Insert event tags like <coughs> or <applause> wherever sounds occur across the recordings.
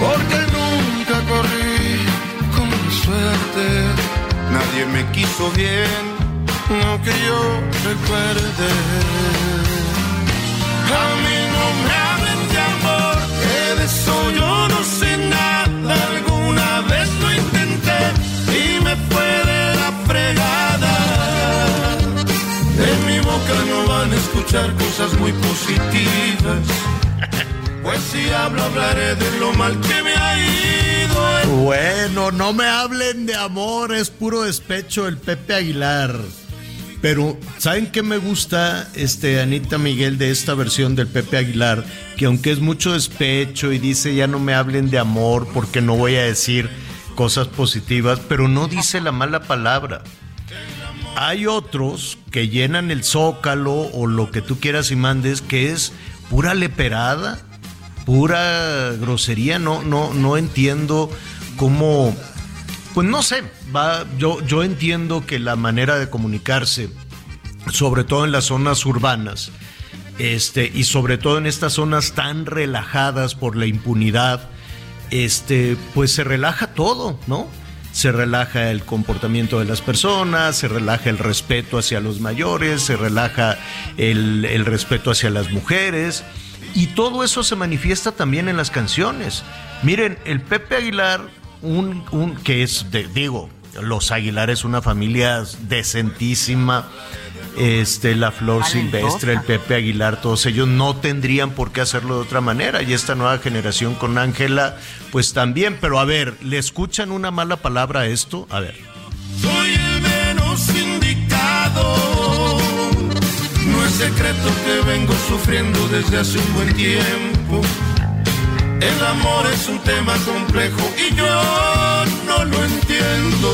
Porque nunca corrí con suerte. Nadie me quiso bien, no que yo recuerde. A mí no me hablen de amor, que de eso yo no sé nada. Alguna vez lo intenté y me fue de la fregada. En mi boca no van a escuchar cosas muy positivas. Pues si hablo, hablaré de lo mal que me ha ido. Bueno, no me hablen de amor, es puro despecho el Pepe Aguilar. Pero, ¿saben qué me gusta, este, Anita Miguel, de esta versión del Pepe Aguilar? Que aunque es mucho despecho y dice ya no me hablen de amor porque no voy a decir cosas positivas, pero no dice la mala palabra. Hay otros que llenan el zócalo o lo que tú quieras y mandes, que es pura leperada, pura grosería. No, no, no entiendo cómo. Pues no sé, va, yo, yo entiendo que la manera de comunicarse, sobre todo en las zonas urbanas, este, y sobre todo en estas zonas tan relajadas por la impunidad, este, pues se relaja todo, ¿no? Se relaja el comportamiento de las personas, se relaja el respeto hacia los mayores, se relaja el, el respeto hacia las mujeres. Y todo eso se manifiesta también en las canciones. Miren, el Pepe Aguilar, un, un que es, de, digo, los Aguilares, una familia decentísima, este, la Flor Silvestre, el Pepe Aguilar, todos ellos no tendrían por qué hacerlo de otra manera. Y esta nueva generación con Ángela, pues también. Pero a ver, ¿le escuchan una mala palabra a esto? A ver. Secreto que vengo sufriendo desde hace un buen tiempo. El amor es un tema complejo y yo no lo entiendo.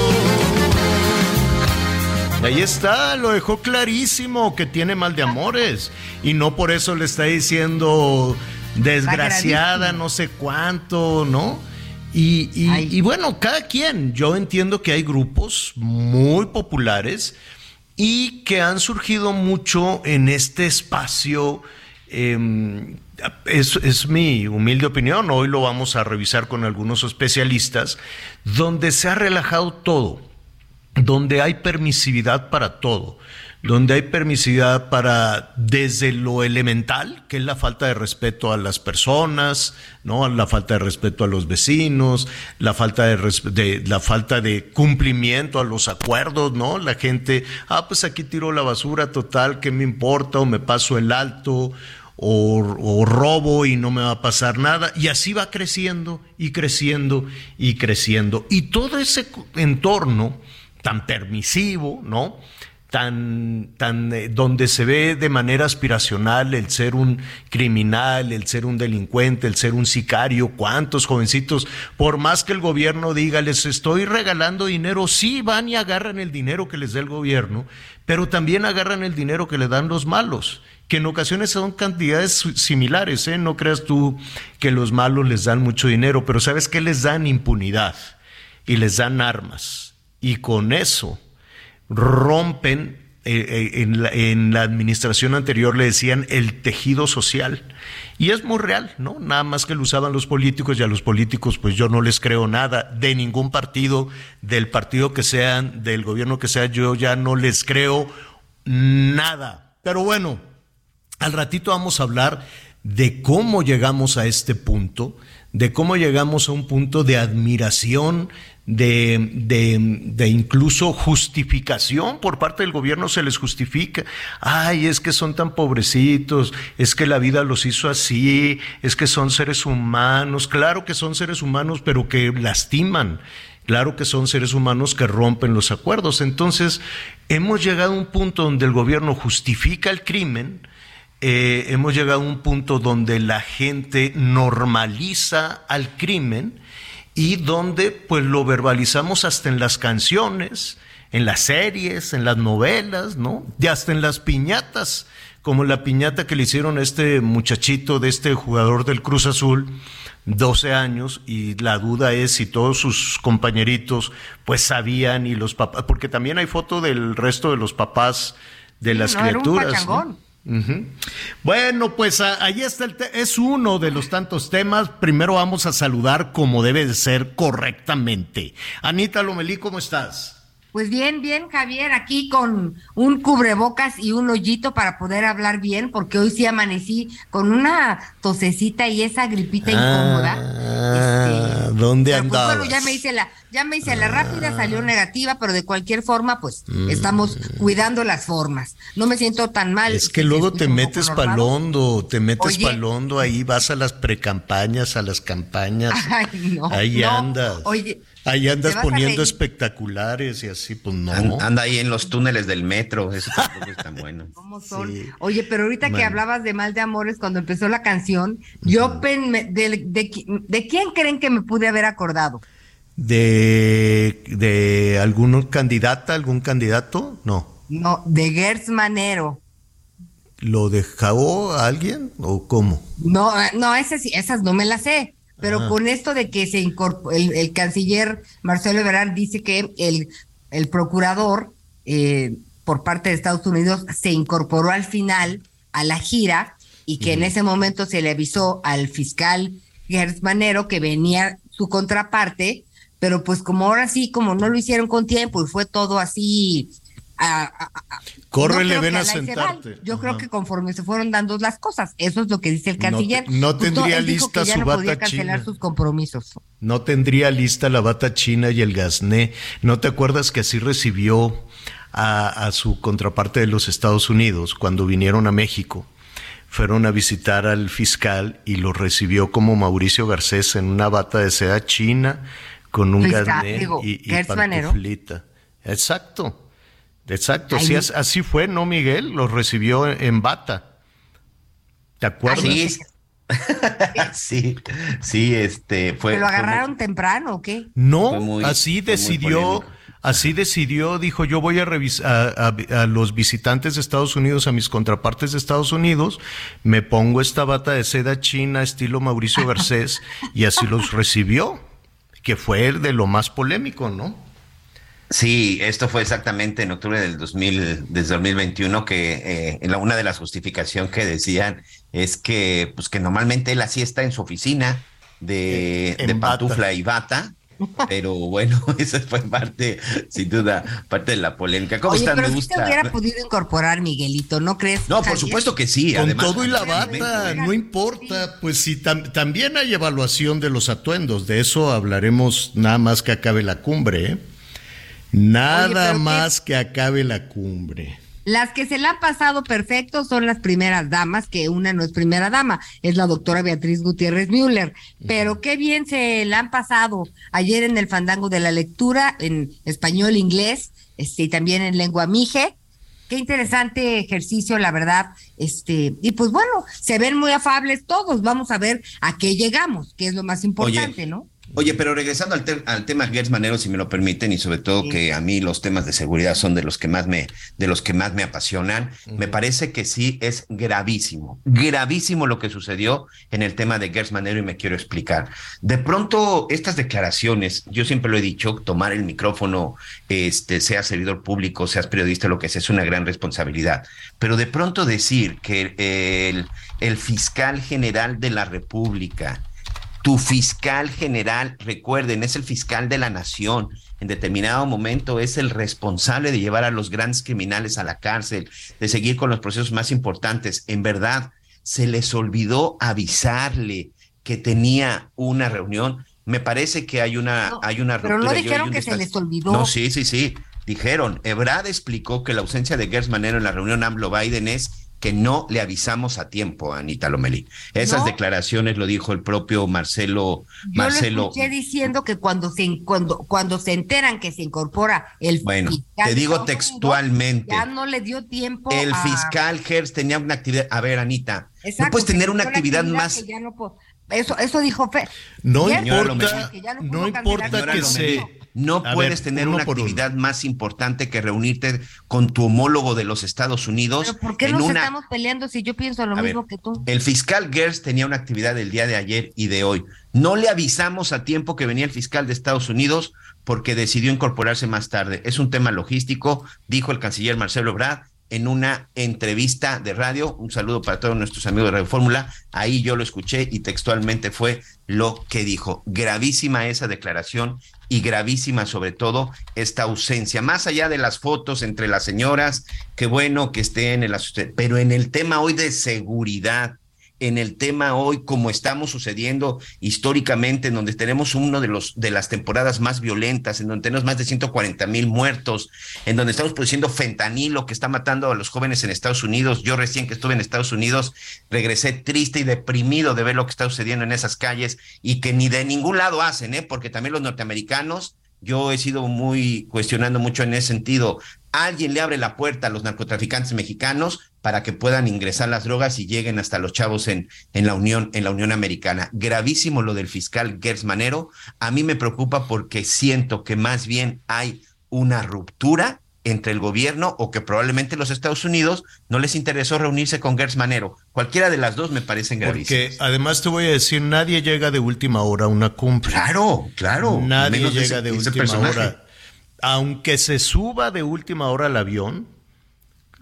Ahí está, lo dejó clarísimo que tiene mal de amores. Y no por eso le está diciendo desgraciada, no sé cuánto, ¿no? Y, y- y bueno, cada quien, yo entiendo que hay grupos muy populares y que han surgido mucho en este espacio. eh, es, es mi humilde opinión, hoy lo vamos a revisar con algunos especialistas, donde se ha relajado todo donde hay permisividad para todo, donde hay permisividad para desde lo elemental, que es la falta de respeto a las personas, no, la falta de respeto a los vecinos, la falta de, la falta de cumplimiento a los acuerdos, no, la gente, ah, pues aquí tiro la basura total, ¿qué me importa? O me paso el alto. O, robo y no me va a pasar nada. Y así va creciendo y creciendo y creciendo. Y todo ese entorno tan permisivo, ¿no? Tan, tan, eh, donde se ve de manera aspiracional el ser un criminal, el ser un delincuente, el ser un sicario. ¿Cuántos jovencitos, por más que el gobierno diga, les estoy regalando dinero, sí van y agarran el dinero que les da el gobierno, pero también agarran el dinero que le dan los malos, que en ocasiones son cantidades similares, ¿eh? No creas tú que los malos les dan mucho dinero, pero ¿sabes qué les dan? Impunidad y les dan armas. Y con eso rompen, eh, eh, en, la, en la administración anterior le decían el tejido social. Y es muy real, ¿no? Nada más que lo usaban los políticos y a los políticos pues yo no les creo nada de ningún partido, del partido que sean, del gobierno que sea, yo ya no les creo nada. Pero bueno, al ratito vamos a hablar de cómo llegamos a este punto, de cómo llegamos a un punto de admiración, de, de, incluso justificación por parte del gobierno se les justifica. Ay, es que son tan pobrecitos, es que la vida los hizo así, es que son seres humanos. Claro que son seres humanos, pero que lastiman. Claro que son seres humanos que rompen los acuerdos. Entonces, hemos llegado a un punto donde el gobierno justifica el crimen, eh, hemos llegado a un punto donde la gente normaliza al crimen y donde pues lo verbalizamos hasta en las canciones, en las series, en las novelas, ¿no? Y hasta en las piñatas, como la piñata que le hicieron a este muchachito de este jugador del Cruz Azul, 12 años, y la duda es si todos sus compañeritos pues sabían y los papás, porque también hay foto del resto de los papás de las criaturas. Bueno, pues ahí está el es uno de los tantos temas. Primero vamos a saludar como debe de ser correctamente. Anita Lomelí, ¿cómo estás? Pues bien, bien, Javier, aquí con un cubrebocas y un hoyito para poder hablar bien, porque hoy sí amanecí con una tosecita y esa gripita ah, incómoda. Este, ¿Dónde andabas? Pues, bueno, ya me hice la, ya me hice la rápida, salió negativa, pero de cualquier forma, pues mm. estamos cuidando las formas. No me siento tan mal. Es que luego te metes palondo, te metes palondo ahí, vas a las precampañas, a las campañas. <laughs> Ay, no, ahí andas. Oye, Ahí andas poniendo espectaculares y así, pues no. Anda ahí en los túneles del metro, eso tampoco es tan bueno. <laughs> ¿Cómo son? Oye, pero ahorita que hablabas de Mal de Amores, cuando empezó la canción, yo, de, de, quién creen que me pude haber acordado? ¿De, de algún candidata, algún candidato? No. No, de Gertz Manero. ¿Lo dejó a alguien o cómo? No, no, esas, esas no me las sé. Pero con esto de que se incorporó, el, canciller Marcelo Ebrard dice que el, el procurador eh, por parte de Estados Unidos se incorporó al final a la gira y que en ese momento se le avisó al fiscal Gertz Manero que venía su contraparte, pero pues como ahora sí, como no lo hicieron con tiempo y fue todo así Corre, le ven a sentarte. Yo creo que conforme se fueron dando las cosas, eso es lo que dice el canciller. No, tendría lista su bata china. sus compromisos. No tendría lista la bata china y el gasné. ¿No te acuerdas que así recibió a, su contraparte de los Estados Unidos cuando vinieron a México? Fueron a visitar al fiscal y lo recibió como Mauricio Garcés en una bata de seda china con un gasné y, y pantuflita. Exacto. Exacto, sí, así fue, ¿no, Miguel? Los recibió en bata. ¿Te acuerdas? Sí, <laughs> sí, sí, este fue. lo agarraron temprano o qué? No, así decidió, así decidió, dijo yo voy a revisar a, los visitantes de Estados Unidos, a mis contrapartes de Estados Unidos, me pongo esta bata de seda china estilo Mauricio Garcés y así los recibió, que fue de lo más polémico, ¿no? Sí, esto fue exactamente en octubre del 2000, desde 2021, que eh, en la, una de las justificaciones que decían es que, pues que normalmente él así está en su oficina de, de pantufla y bata, pero bueno, <laughs> esa fue parte, sin duda, parte de la polémica. ¿Cómo Oye, Pero si te hubiera podido incorporar, Miguelito, ¿no crees? No, por supuesto que sí. Con todo y la bata, no importa. Pues sí, también hay evaluación de los atuendos. De eso hablaremos nada más que acabe la cumbre, ¿eh? Nada más que acabe la cumbre. Las que se la han pasado perfecto son las primeras damas, que una no es primera dama, es la doctora Beatriz Gutiérrez Müller. Pero qué bien se la han pasado ayer en el fandango de la lectura, en español, inglés, este, y también en lengua mije. Qué interesante ejercicio, la verdad. Este, y pues bueno, se ven muy afables todos. Vamos a ver a qué llegamos, que es lo más importante, ¿no? Oye, pero regresando al, al tema Gertz Manero, si me lo permiten, y sobre todo que a mí los temas de seguridad son de los que más me, de los que más me apasionan, me parece que sí es gravísimo, gravísimo lo que sucedió en el tema de Gertz Manero y me quiero explicar. De pronto, estas declaraciones, yo siempre lo he dicho, tomar el micrófono, este, sea servidor público, seas periodista, lo que sea, es una gran responsabilidad. Pero de pronto decir que el, el fiscal general de la República, tu fiscal general, recuerden, es el fiscal de la nación. En determinado momento es el responsable de llevar a los grandes criminales a la cárcel, de seguir con los procesos más importantes. En verdad, se les olvidó avisarle que tenía una reunión. Me parece que hay una, hay una Pero no dijeron que se les olvidó. No, sí, sí, sí. Dijeron, Ebrad explicó que la ausencia de Gers Manero en la reunión AMLO-Biden es que no le avisamos a tiempo a Anita Lomelí. Esas declaraciones lo dijo el propio Marcelo. Yo Marcelo. Lo escuché diciendo que cuando se, cuando, cuando se enteran que se incorpora el bueno, te digo textualmente. ya no le dio tiempo. El fiscal Gers tenía una actividad. A ver, Anita, no puedes tener una actividad, más. Eso, eso dijo Fe. No importa, no, importa que se no puedes tener una actividad más importante que reunirte con tu homólogo de los Estados Unidos. ¿Pero ¿Por qué nos estamos peleando si yo pienso lo mismo que tú? El fiscal Gers tenía una actividad el día de ayer y de hoy. No le avisamos a tiempo que venía el fiscal de Estados Unidos porque decidió incorporarse más tarde. Es un tema logístico, dijo el canciller Marcelo Brad en una entrevista de radio. Un saludo para todos nuestros amigos de Radio Fórmula. Ahí yo lo escuché y textualmente fue lo que dijo. Gravísima esa declaración y gravísima sobre todo esta ausencia. Más allá de las fotos entre las señoras, qué bueno que estén en la... Pero en el tema hoy de seguridad, en el tema hoy, como estamos sucediendo históricamente, en donde tenemos uno de los de las temporadas más violentas, en donde tenemos más de 140 mil muertos, en donde estamos produciendo fentanilo que está matando a los jóvenes en Estados Unidos. Yo recién que estuve en Estados Unidos, regresé triste y deprimido de ver lo que está sucediendo en esas calles y que ni de ningún lado hacen, ¿eh? porque también los norteamericanos yo he sido muy cuestionando mucho en ese sentido. Alguien le abre la puerta a los narcotraficantes mexicanos para que puedan ingresar las drogas y lleguen hasta los chavos en, en la Unión, en la Unión Americana. Gravísimo lo del fiscal Gers Manero. A mí me preocupa porque siento que más bien hay una ruptura entre el gobierno o que probablemente los Estados Unidos no les interesó reunirse con Gers Manero. Cualquiera de las dos me parecen gravísimas. Porque además te voy a decir, nadie llega de última hora a una cumbre. Claro, claro. Nadie llega de, última hora. Aunque se suba de última hora al avión,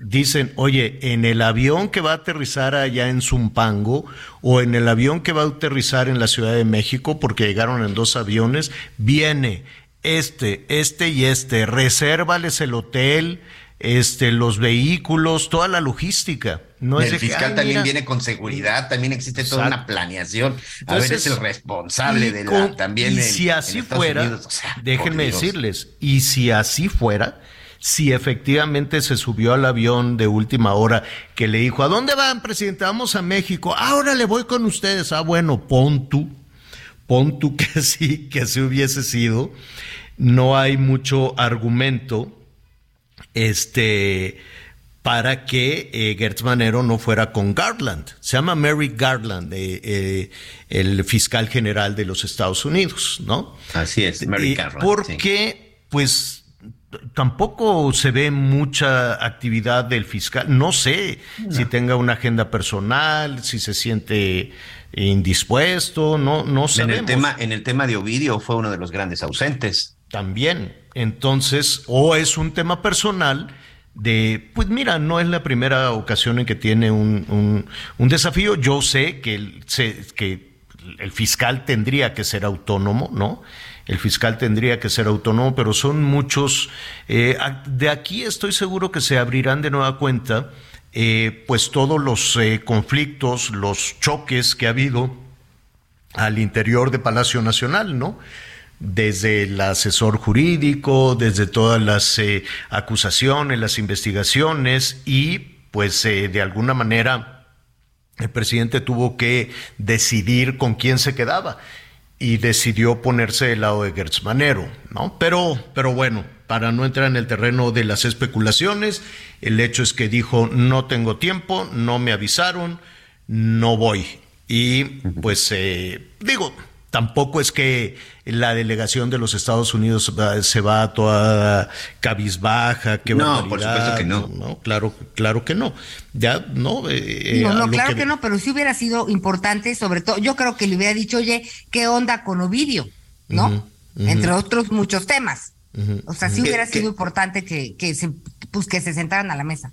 dicen, oye, en el avión que va a aterrizar allá en Zumpango o en el avión que va a aterrizar en la Ciudad de México, porque llegaron en dos aviones, viene este, este y este, resérvales el hotel, este, los vehículos, toda la logística. No el fiscal también viene con seguridad, también existe toda una planeación. a ver, es el responsable de la también. Y si así fuera, déjenme decirles, y si así fuera, si efectivamente se subió al avión de última hora que le dijo, ¿a dónde van, presidente? Vamos a México. Ahora le voy con ustedes. Ah, bueno, pon tú, pon tú que <laughs> sí, que así hubiese sido no hay mucho argumento este, para que eh, Gertz Manero no fuera con Garland. Se llama Mary Garland, eh, eh, el fiscal general de los Estados Unidos, ¿no? Así es, Mary Garland. Porque, pues, tampoco se ve mucha actividad del fiscal. No sé si tenga una agenda personal, si se siente indispuesto, no, no sabemos. En el tema, en el tema de Ovidio fue uno de los grandes ausentes también. Entonces, o es un tema personal de, pues mira, no es la primera ocasión en que tiene un, un, desafío. Yo sé que el, que el fiscal tendría que ser autónomo, ¿no? El fiscal tendría que ser autónomo, pero son muchos. Eh, de aquí estoy seguro que se abrirán de nueva cuenta, eh, pues todos los eh, conflictos, los choques que ha habido al interior de Palacio Nacional, ¿no? desde el asesor jurídico, desde todas las eh, acusaciones, las investigaciones y pues eh, de alguna manera el presidente tuvo que decidir con quién se quedaba y decidió ponerse del lado de Gertz Manero, ¿no? Pero, pero bueno, para no entrar en el terreno de las especulaciones, el hecho es que dijo no tengo tiempo, no me avisaron, no voy. Y pues eh, digo, Tampoco es que la delegación de los Estados Unidos se va toda cabizbaja, que No, por supuesto que no. no. Claro, claro que no. Ya, no. Eh, no, no claro que... no, pero sí hubiera sido importante, sobre todo, yo creo que le hubiera dicho, oye, ¿qué onda con Ovidio? ¿No? Entre otros muchos temas. O sea, sí hubiera sido importante que, que, se, pues, que se sentaran a la mesa.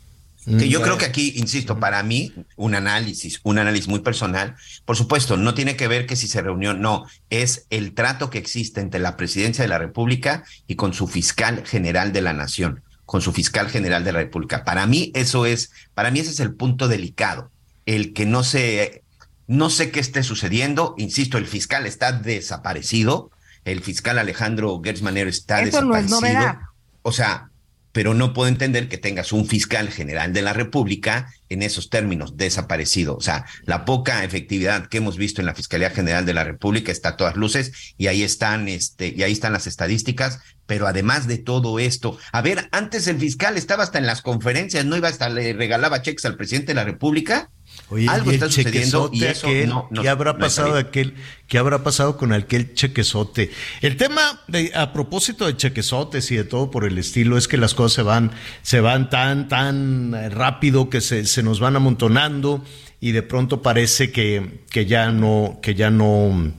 Que yo creo que aquí, insisto, para mí, un análisis, un análisis muy personal, por supuesto, no tiene que ver que si se reunió, no, es el trato que existe entre la presidencia de la República y con su fiscal general de la nación, con su fiscal general de la República. Para mí eso es, para mí ese es el punto delicado. el que no se, no sé qué esté sucediendo, insisto, el fiscal está desaparecido, el fiscal Alejandro Gersmanero está Eso desaparecido. no es novedad. O sea, pero no puedo entender que tengas un fiscal general de la República en esos términos, desaparecido. O sea, la poca efectividad que hemos visto en la Fiscalía General de la República está a todas luces y ahí están, este, y ahí están las estadísticas. Pero además de todo esto, a ver, antes el fiscal estaba hasta en las conferencias, no iba hasta le regalaba cheques al presidente de la República. Oye, Algo está sucediendo y eso aquel, no, no- ¿qué habrá no pasado de aquel, qué habrá pasado con aquel chequezote? El tema de, a propósito de chequezotes y de todo por el estilo es que las cosas se van, se van tan, tan eh, rápido que se, se nos van amontonando y de pronto parece que, que ya no, que ya no,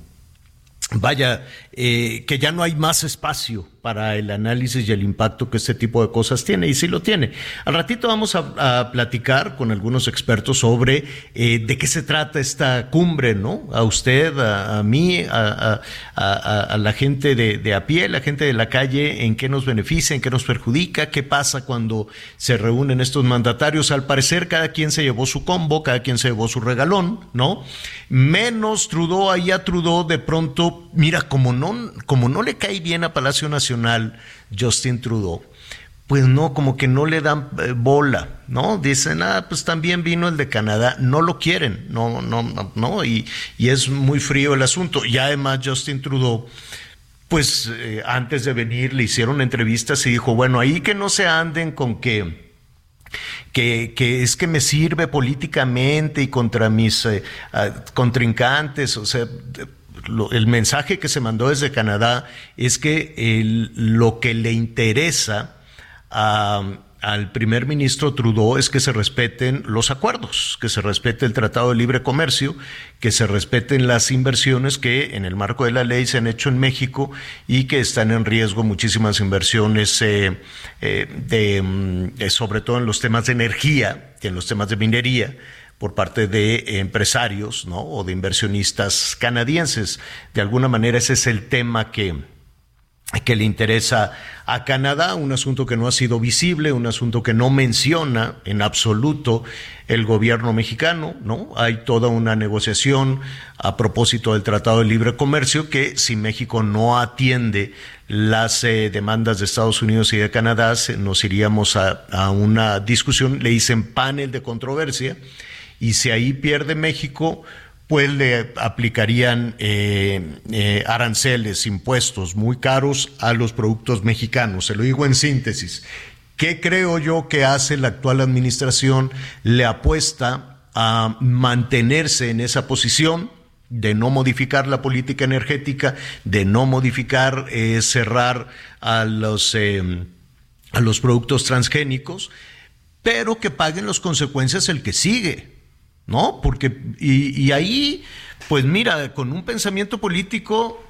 vaya, eh, que ya no hay más espacio para el análisis y el impacto que este tipo de cosas tiene, y sí lo tiene. Al ratito vamos a, platicar con algunos expertos sobre eh, de qué se trata esta cumbre, ¿no? A usted, a, mí, a la gente de, de a pie, la gente de la calle, en qué nos beneficia, en qué nos perjudica, qué pasa cuando se reúnen estos mandatarios. Al parecer, cada quien se llevó su combo, cada quien se llevó su regalón, ¿no? Menos Trudeau, ahí a Trudeau de pronto, mira, como no, como no le cae bien a Palacio Nacional Justin Trudeau, pues no, como que no le dan eh, bola, ¿no? Dicen, ah, pues también vino el de Canadá, no lo quieren, no, no, no, no, y, es muy frío el asunto. Y además Justin Trudeau, pues eh, antes de venir le hicieron entrevistas y dijo, bueno, ahí que no se anden con que que, que es que me sirve políticamente y contra mis eh, contrincantes, o sea, el mensaje que se mandó desde Canadá es que lo que le interesa al primer ministro Trudeau es que se respeten los acuerdos, que se respete el Tratado de Libre Comercio, que se respeten las inversiones que en el marco de la ley se han hecho en México y que están en riesgo muchísimas inversiones, eh, eh, de, mm, eh, sobre todo en los temas de energía y en los temas de minería por parte de empresarios ¿no? o de inversionistas canadienses. De alguna manera ese es el tema que, que le interesa a Canadá, un asunto que no ha sido visible, un asunto que no menciona en absoluto el gobierno mexicano, ¿no? Hay toda una negociación a propósito del Tratado de Libre Comercio que si México no atiende las eh, demandas de Estados Unidos y de Canadá, nos iríamos a, a una discusión, le dicen panel de controversia, y si ahí pierde México, pues le aplicarían eh, eh, aranceles, impuestos muy caros a los productos mexicanos. Se lo digo en síntesis. ¿Qué creo yo que hace la actual administración? Le apuesta a mantenerse en esa posición de no modificar la política energética, de no modificar, eh, cerrar a los, eh, a los productos transgénicos, pero que paguen las consecuencias el que sigue. ¿No? Porque, y, y ahí, pues mira, con un pensamiento político,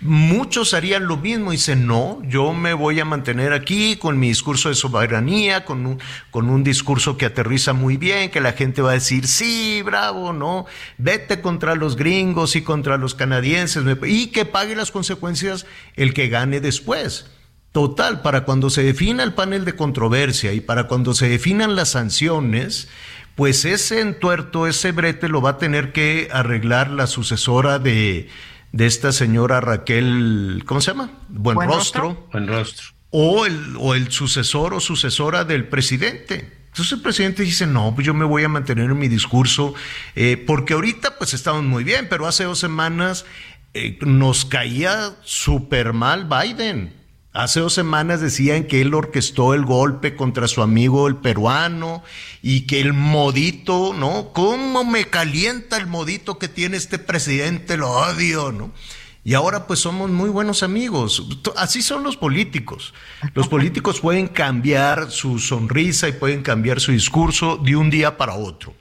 muchos harían lo mismo. Dicen, no, yo me voy a mantener aquí con mi discurso de soberanía, con un, con un discurso que aterriza muy bien, que la gente va a decir, sí, bravo, ¿no? Vete contra los gringos y contra los canadienses, y que pague las consecuencias el que gane después. Total, para cuando se defina el panel de controversia y para cuando se definan las sanciones, pues ese entuerto, ese brete lo va a tener que arreglar la sucesora de, de esta señora Raquel, ¿cómo se llama? Buen, Buen rostro. Rostro. Buen rostro. O el, o el sucesor o sucesora del presidente. Entonces el presidente dice, no, pues yo me voy a mantener en mi discurso, eh, porque ahorita pues estamos muy bien, pero hace dos semanas eh, nos caía súper mal Biden. Hace dos semanas decían que él orquestó el golpe contra su amigo el peruano y que el modito, ¿no? ¿Cómo me calienta el modito que tiene este presidente? Lo odio, ¿no? Y ahora pues somos muy buenos amigos. Así son los políticos. Los políticos pueden cambiar su sonrisa y pueden cambiar su discurso de un día para otro.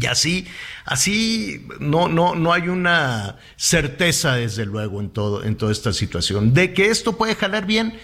Y así, así no, no, no hay una certeza, desde luego, en todo, en toda esta situación. De que esto puede jalar bien,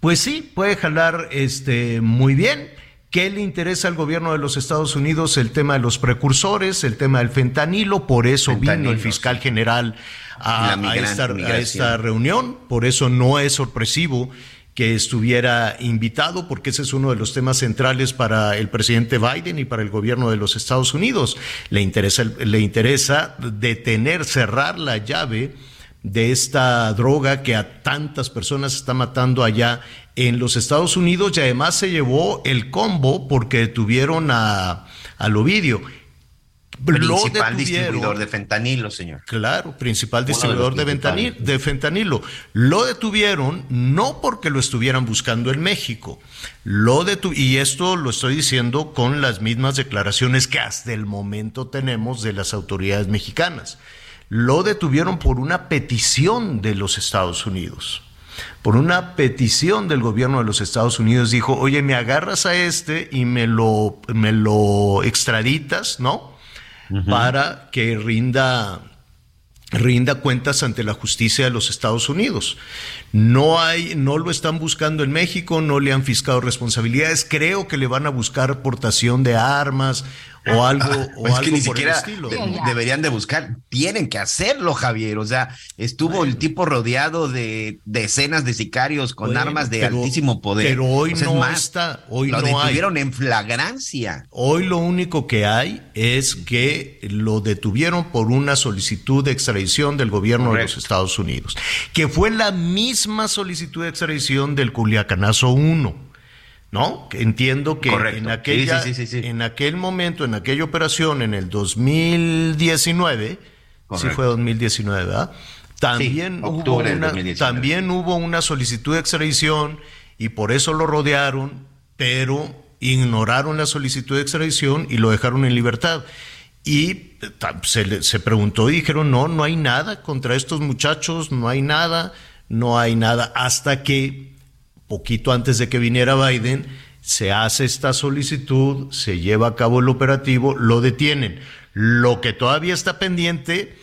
pues sí, puede jalar este muy bien. ¿Qué le interesa al gobierno de los Estados Unidos? El tema de los precursores, el tema del fentanilo, por eso vino el fiscal general a, esta, a esta reunión, por eso no es sorpresivo que estuviera invitado, porque ese es uno de los temas centrales para el presidente Biden y para el gobierno de los Estados Unidos. Le interesa, le interesa detener, cerrar la llave de esta droga que a tantas personas está matando allá en los Estados Unidos y además se llevó el combo porque detuvieron a, a Ovidio Principal distribuidor de fentanilo, señor. Claro, principal distribuidor de, fentanilo, de fentanilo. Lo detuvieron no porque lo estuvieran buscando en México. Lo detu y esto lo estoy diciendo con las mismas declaraciones que hasta el momento tenemos de las autoridades mexicanas. Lo detuvieron por una petición de los Estados Unidos por una petición del gobierno de los Estados Unidos, dijo, oye, me agarras a este y me lo, me lo extraditas, ¿no? Para que rinda rinda cuentas ante la justicia de los Estados Unidos. No hay, no lo están buscando en México, no le han fiscado responsabilidades. Creo que le van a buscar aportación de armas o algo, o es que ni siquiera deberían de buscar, tienen que hacerlo, Javier. O sea, estuvo el tipo rodeado de decenas de sicarios con armas de altísimo poder. Pero hoy no está, hoy lo no detuvieron en flagrancia. Hoy lo único que hay es que lo detuvieron por una solicitud de extradición del gobierno de los Estados Unidos, que fue la misma solicitud de extradición del Culiacanazo 1 ¿no? Entiendo que en aquella, en aquel momento, en aquella operación, en el 2019, sí fue 2019, ¿verdad? También, hubo una, también hubo una solicitud de extradición y por eso lo rodearon, pero ignoraron la solicitud de extradición y lo dejaron en libertad. Y se, se preguntó y dijeron, no, no hay nada contra estos muchachos, no hay nada, no hay nada, hasta que poquito antes de que viniera Biden, se hace esta solicitud, se lleva a cabo el operativo, lo detienen. Lo que todavía está pendiente,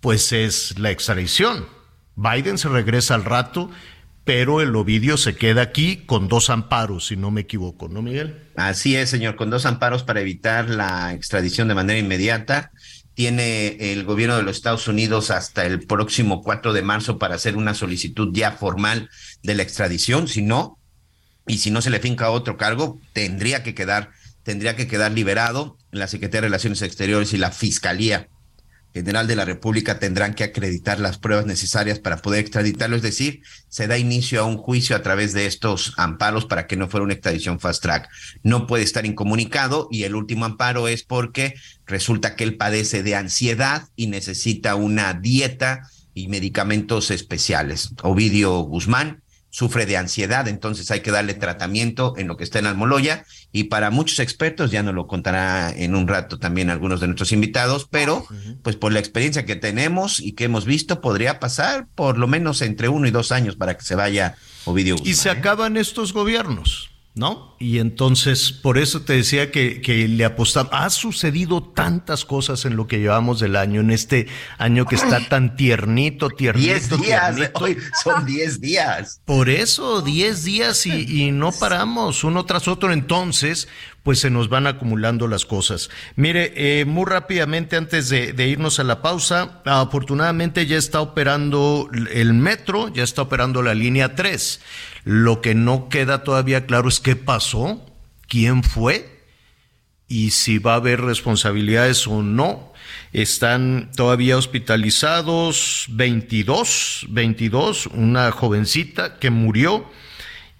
pues es la extradición. Biden se regresa al rato, pero el Ovidio se queda aquí con dos amparos, si no me equivoco, ¿no, Miguel? Así es, señor, con dos amparos para evitar la extradición de manera inmediata. Tiene el gobierno de los Estados Unidos hasta el próximo 4 de marzo para hacer una solicitud ya formal de la extradición, si no, y si no se le finca otro cargo, tendría que quedar, tendría que quedar liberado. La Secretaría de Relaciones Exteriores y la Fiscalía General de la República tendrán que acreditar las pruebas necesarias para poder extraditarlo, es decir, se da inicio a un juicio a través de estos amparos para que no fuera una extradición fast track. No puede estar incomunicado y el último amparo es porque resulta que él padece de ansiedad y necesita una dieta y medicamentos especiales. Ovidio Guzmán sufre de ansiedad, entonces hay que darle tratamiento en lo que está en Almoloya y para muchos expertos, ya nos lo contará en un rato también algunos de nuestros invitados, pero pues por la experiencia que tenemos y que hemos visto, podría pasar por lo menos entre uno y dos años para que se vaya Ovidio Guzmán. Y se ¿eh? acaban estos gobiernos. ¿No? Y entonces, por eso te decía que, que le apostaba. Ha sucedido tantas cosas en lo que llevamos del año, en este año que está tan tiernito, tiernito. Diez días, hoy son diez días. Por eso, diez días y, y no paramos uno tras otro. Entonces, pues se nos van acumulando las cosas. Mire, eh, muy rápidamente antes de, irnos a la pausa, afortunadamente ya está operando el metro, ya está operando la línea 3. Lo que no queda todavía claro es qué pasó, quién fue y si va a haber responsabilidades o no. Están todavía hospitalizados 22, 22, una jovencita que murió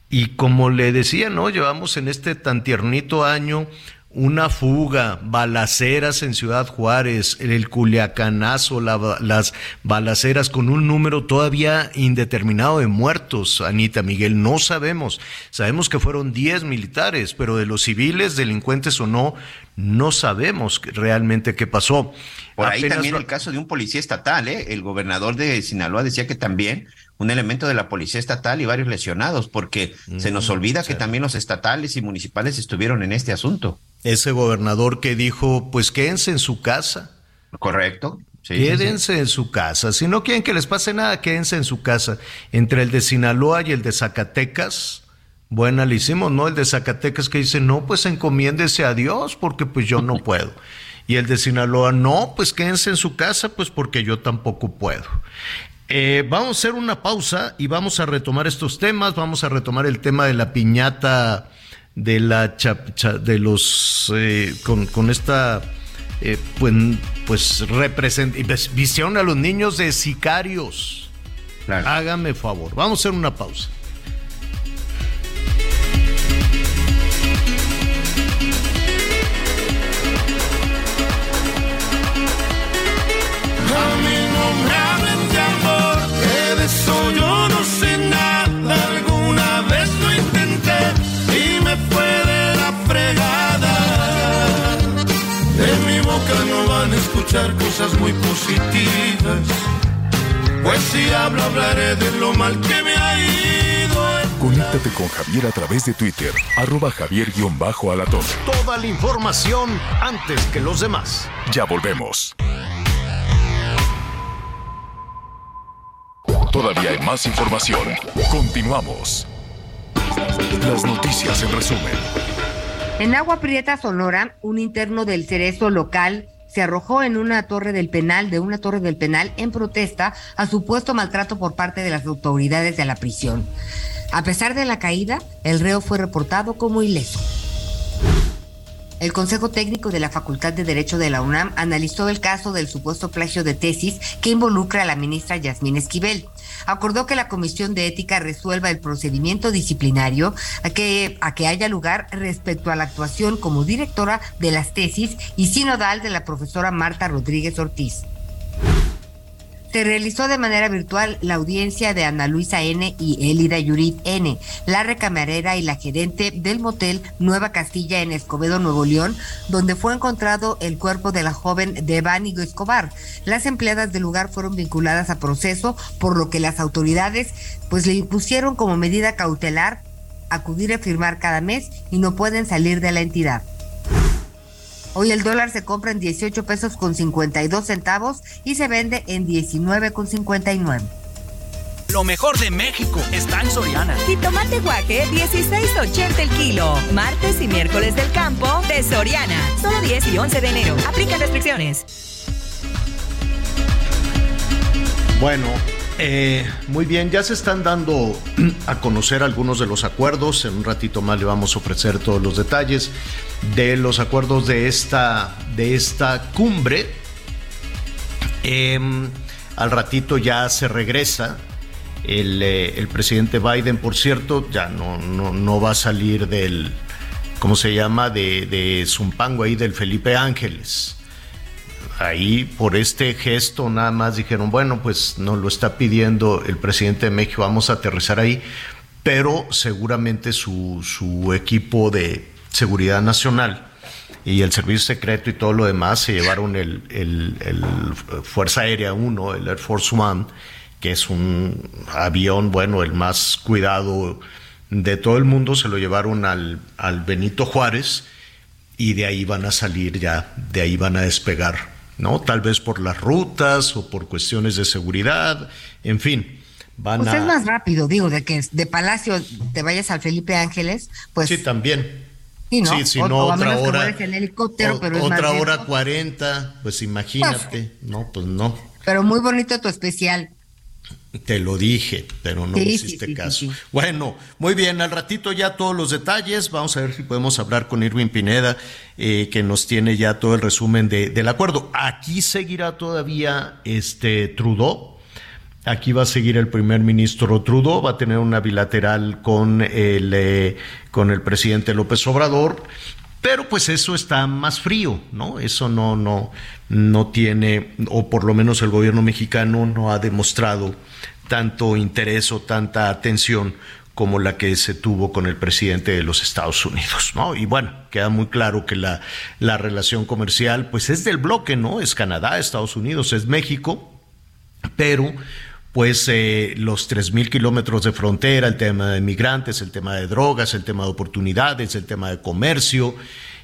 y como le decía, ¿no? Llevamos en este tan tiernito año una fuga, balaceras en Ciudad Juárez, el Culiacanazo, las balaceras con un número todavía indeterminado de muertos, Anita Miguel, no sabemos. Sabemos que fueron 10 militares, pero de los civiles, delincuentes o no, no sabemos realmente qué pasó. Por ahí también el caso de un policía estatal, ¿eh? El gobernador de Sinaloa decía que también un elemento de la policía estatal y varios lesionados, porque se nos mm, olvida que también los estatales y municipales estuvieron en este asunto. Ese gobernador que dijo, pues quédense en su casa. Correcto. quédense en su casa. Si no quieren que les pase nada, quédense en su casa. Entre el de Sinaloa y el de Zacatecas, buena le hicimos, ¿no? El de Zacatecas que dice, no, pues encomiéndese a Dios, porque pues yo no puedo. Y el de Sinaloa, no, pues quédense en su casa, pues porque yo tampoco puedo. Eh, vamos a hacer una pausa y vamos a retomar estos temas. Vamos a retomar el tema de la piñata de la de los eh, con, esta eh, pues, pues visión a los niños de sicarios. Hágame favor. Vamos a hacer una pausa. Escuchar cosas muy positivas, pues si hablo hablaré de lo mal que me ha ido. Conéctate con Javier a través de Twitter, arroba javier-alatón. Toda la información antes que los demás. Ya volvemos. Todavía hay más información. Continuamos. Las noticias en resumen. En Agua Prieta, Sonora, un interno del cerezo local se arrojó en una torre del penal, de una torre del penal, en protesta a supuesto maltrato por parte de las autoridades de la prisión. A pesar de la caída, el reo fue reportado como ileso. El Consejo Técnico de la Facultad de Derecho de la UNAM analizó el caso del supuesto plagio de tesis que involucra a la ministra Yasmín Esquivel. Acordó que la Comisión de Ética resuelva el procedimiento disciplinario a que, a que haya lugar respecto a la actuación como directora de las tesis y sinodal de la profesora Marta Rodríguez Ortiz se realizó de manera virtual la audiencia de Ana Luisa N. y Elida Yurit N., la recamarera y la gerente del motel Nueva Castilla en Escobedo, Nuevo León, donde fue encontrado el cuerpo de la joven Devani Escobar. Las empleadas del lugar fueron vinculadas a proceso, por lo que las autoridades pues le impusieron como medida cautelar acudir a firmar cada mes y no pueden salir de la entidad. Hoy el dólar se compra en 18 pesos con 52 centavos y se vende en 19 con 59. Lo mejor de México está en Soriana. tomate guaje 16.80 el kilo. Martes y miércoles del campo de Soriana. Solo 10 y 11 de enero. Aplica restricciones. Bueno, eh, muy bien, ya se están dando a conocer algunos de los acuerdos. En un ratito más le vamos a ofrecer todos los detalles de los acuerdos de esta, de esta cumbre. Em, al ratito ya se regresa. Eh, el, presidente Biden, por cierto, ya no, no, va a salir del, ¿cómo se llama? De, de Zumpango ahí del Felipe Ángeles ahí por este gesto nada más dijeron, bueno, pues nos lo está pidiendo el presidente de México, vamos a aterrizar ahí, pero seguramente su, su equipo de seguridad nacional y el servicio secreto y todo lo demás se llevaron el, el, Fuerza Aérea 1, el Air Force One, que es un avión, bueno, el más cuidado de todo el mundo, se lo llevaron al, al Benito Juárez y de ahí van a salir ya, de ahí van a despegar ¿no? Tal vez por las rutas o por cuestiones de seguridad, en fin. Van pues es más rápido, digo, de que de Palacio te vayas al Felipe Ángeles, pues... Sí, también. Sí, ¿no? Sí, no, otra hora. En helicóptero, pero otra hora cuarenta, pues imagínate. no, pues no. Pero muy bonito tu especial. Te lo dije, pero no hiciste caso. bueno, muy bien, al ratito ya todos los detalles. Vamos a ver si podemos hablar con Irving Pineda, eh, que nos tiene ya todo el resumen de, del acuerdo. Aquí seguirá todavía este Trudeau. Aquí va a seguir el primer ministro Trudeau, va a tener una bilateral con el, eh, con el presidente López Obrador. Pero pues eso está más frío, ¿no? Eso no, no, no tiene, o por lo menos el gobierno mexicano no ha demostrado tanto interés o tanta atención como la que se tuvo con el presidente de los Estados Unidos, ¿no? Y bueno, queda muy claro que la, la relación comercial, pues es del bloque, ¿no? Es Canadá, Estados Unidos, es México, pero pues eh, los tres mil kilómetros de frontera, el tema de migrantes, el tema de drogas, el tema de oportunidades, el tema de comercio,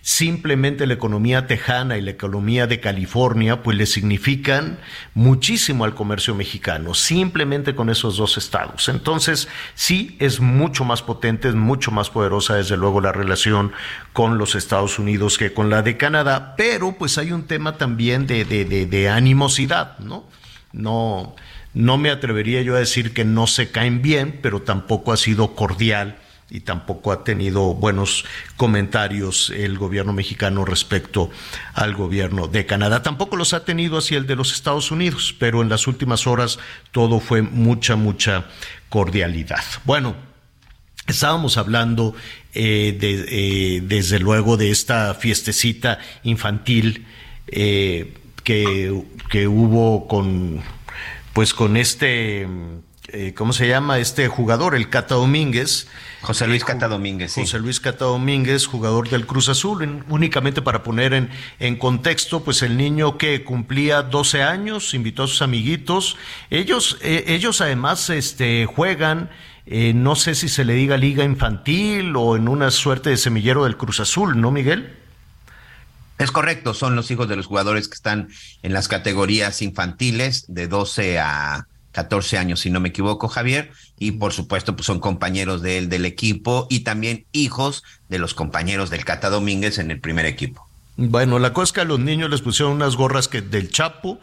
simplemente la economía tejana y la economía de California, pues le significan muchísimo al comercio mexicano, simplemente con esos dos estados. Entonces, sí es mucho más potente, es mucho más poderosa, desde luego, la relación con los Estados Unidos que con la de Canadá, pero pues hay un tema también de, de, de animosidad, ¿no? No no me atrevería yo a decir que no se caen bien, pero tampoco ha sido cordial y tampoco ha tenido buenos comentarios el gobierno mexicano respecto al gobierno de Canadá. Tampoco los ha tenido hacia el de los Estados Unidos, pero en las últimas horas todo fue mucha, mucha cordialidad. Bueno, estábamos hablando eh, de, eh, desde luego de esta fiestecita infantil eh, que, que hubo con pues con este eh, ¿cómo se llama? Este jugador, el Cata Domínguez. José Luis Cata Domínguez, sí. José Luis Cata Domínguez, jugador del Cruz Azul. únicamente para poner en, en, contexto, pues el niño que cumplía 12 años, invitó a sus amiguitos. Ellos, eh, ellos además este, juegan, eh, no sé si se le diga liga infantil o en una suerte de semillero del Cruz Azul, ¿no, Miguel? Es correcto, son los hijos de los jugadores que están en las categorías infantiles de 12 a 14 años, si no me equivoco, Javier, y por supuesto, pues son compañeros de él del equipo y también hijos de los compañeros del Cata Domínguez en el primer equipo. Bueno, la cosa es que a los niños les pusieron unas gorras que del Chapo,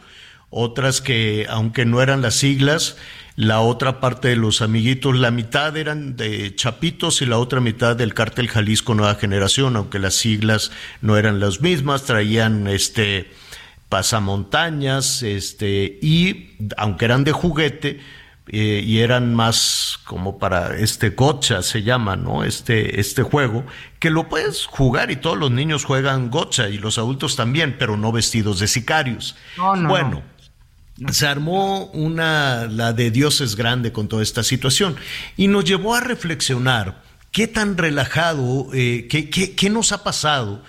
otras que, aunque no eran las siglas, la otra parte de los amiguitos, la mitad eran de Chapitos y la otra mitad del Cártel Jalisco Nueva Generación, aunque las siglas no eran las mismas, traían este pasamontañas, este, y aunque eran de juguete, eh, y eran más como para este gocha se llama, ¿no? Este, este juego, que lo puedes jugar y todos los niños juegan gocha y los adultos también, pero no vestidos de sicarios. Bueno, se armó una, la de Dios es grande con toda esta situación y nos llevó a reflexionar qué tan relajado, eh, qué, qué, qué nos ha pasado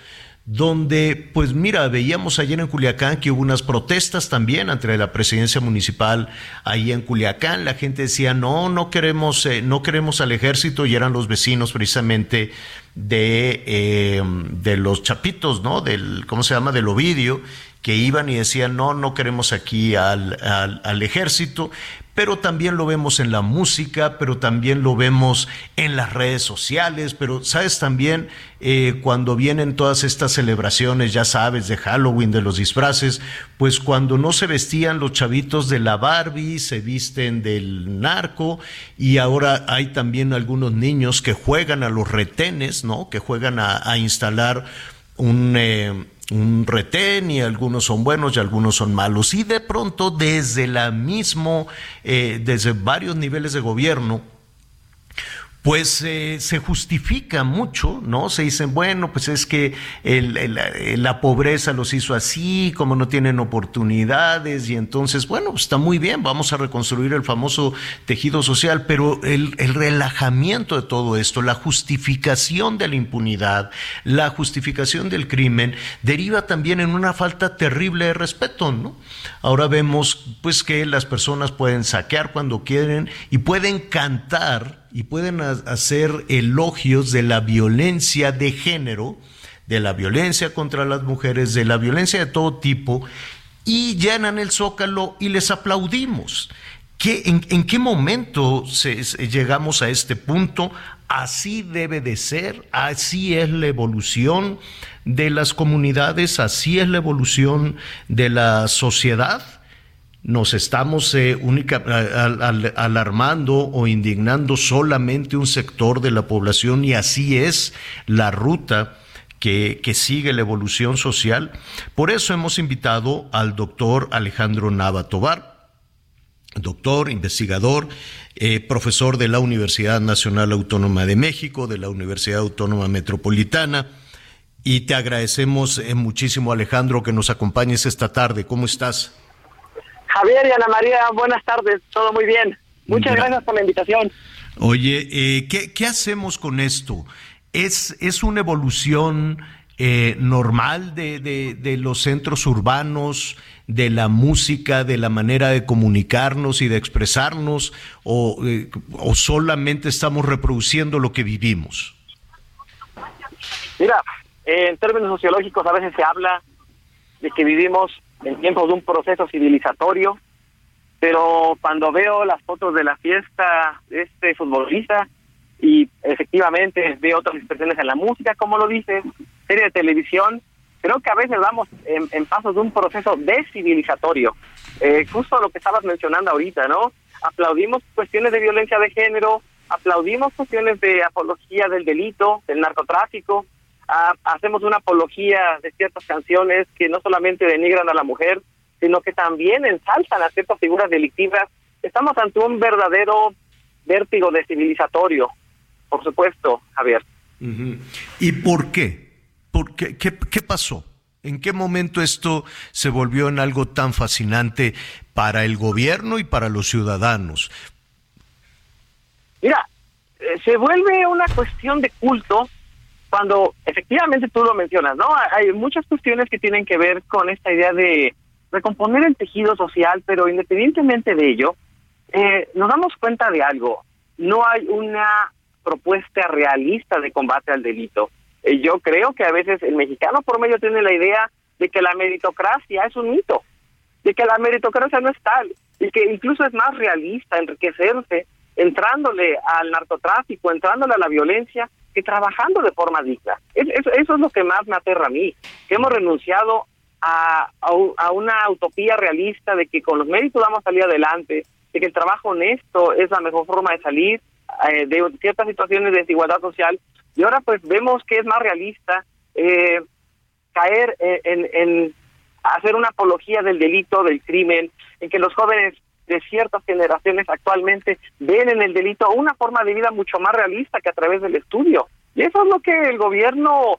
donde, pues mira, veíamos ayer en Culiacán que hubo unas protestas también ante la presidencia municipal ahí en Culiacán. La gente decía, no, no queremos, eh, no queremos al ejército y eran los vecinos precisamente de, eh, de los chapitos, ¿no? Del, ¿cómo se llama? Del Ovidio que iban y decían, no, no queremos aquí al, al, ejército, pero también lo vemos en la música, pero también lo vemos en las redes sociales, pero sabes también eh, cuando vienen todas estas celebraciones, ya sabes, de Halloween, de los disfraces, pues cuando no se vestían los chavitos de la Barbie, se visten del narco y ahora hay también algunos niños que juegan a los retenes, ¿no? Que juegan a, instalar un... Eh, un retén y algunos son buenos y algunos son malos. Y de pronto desde la mismo, eh, desde varios niveles de gobierno, pues eh, se justifica mucho, ¿no? Se dicen, bueno, pues es que la pobreza los hizo así, como no tienen oportunidades, y entonces, bueno, está muy bien, vamos a reconstruir el famoso tejido social, pero el relajamiento de todo esto, la justificación de la impunidad, la justificación del crimen, deriva también en una falta terrible de respeto, ¿no? Ahora vemos, pues, que las personas pueden saquear cuando quieren y pueden cantar y pueden hacer elogios de la violencia de género, de la violencia contra las mujeres, de la violencia de todo tipo, y llenan el zócalo y les aplaudimos. ¿Qué, en, qué momento llegamos a este punto? Así debe de ser, así es la evolución de las comunidades, así es la evolución de la sociedad nos estamos eh, alarmando o indignando solamente un sector de la población y así es la ruta que, que, sigue la evolución social. Por eso hemos invitado al doctor Alejandro Nava Tobar, doctor, investigador, eh, profesor de la Universidad Nacional Autónoma de México, de la Universidad Autónoma Metropolitana. Y te agradecemos eh, muchísimo, Alejandro, que nos acompañes esta tarde. ¿Cómo estás? Javier y Ana María, buenas tardes, todo muy bien. Muchas gracias por la invitación. Oye, eh, ¿qué, hacemos con esto? ¿Es, es una evolución eh, normal de, de, los centros urbanos, de la música, de la manera de comunicarnos y de expresarnos, o, eh, o solamente estamos reproduciendo lo que vivimos? Mira, en términos sociológicos a veces se habla de que vivimos en tiempos de un proceso civilizatorio, pero cuando veo las fotos de la fiesta de este futbolista y efectivamente veo otras expresiones en la música, como lo dices, serie de televisión, creo que a veces vamos en, pasos de un proceso descivilizatorio. Eh, justo lo que estabas mencionando ahorita, ¿no? Aplaudimos cuestiones de violencia de género, aplaudimos cuestiones de apología del delito, del narcotráfico, hacemos una apología de ciertas canciones que no solamente denigran a la mujer, sino que también ensalzan a ciertas figuras delictivas. Estamos ante un verdadero vértigo descivilizatorio, por supuesto, Javier. ¿Y por qué? ¿Por qué? qué? ¿Qué pasó? ¿En qué momento esto se volvió en algo tan fascinante para el gobierno y para los ciudadanos? Mira, eh, se vuelve una cuestión de culto cuando efectivamente tú lo mencionas, ¿no? Hay muchas cuestiones que tienen que ver con esta idea de recomponer el tejido social, pero independientemente de ello, eh, nos damos cuenta de algo. No hay una propuesta realista de combate al delito. Eh, yo creo que a veces el mexicano por medio tiene la idea de que la meritocracia es un mito, de que la meritocracia no es tal, y que incluso es más realista enriquecerse entrándole al narcotráfico, entrándole a la violencia, que trabajando de forma digna. Eso, es lo que más me aterra a mí, que hemos renunciado a, a, una utopía realista de que con los méritos vamos a salir adelante, de que el trabajo honesto es la mejor forma de salir eh, de ciertas situaciones de desigualdad social. Y ahora pues vemos que es más realista eh, caer en, en hacer una apología del delito, del crimen, en que los jóvenes de ciertas generaciones actualmente ven en el delito una forma de vida mucho más realista que a través del estudio. Y eso es lo que el gobierno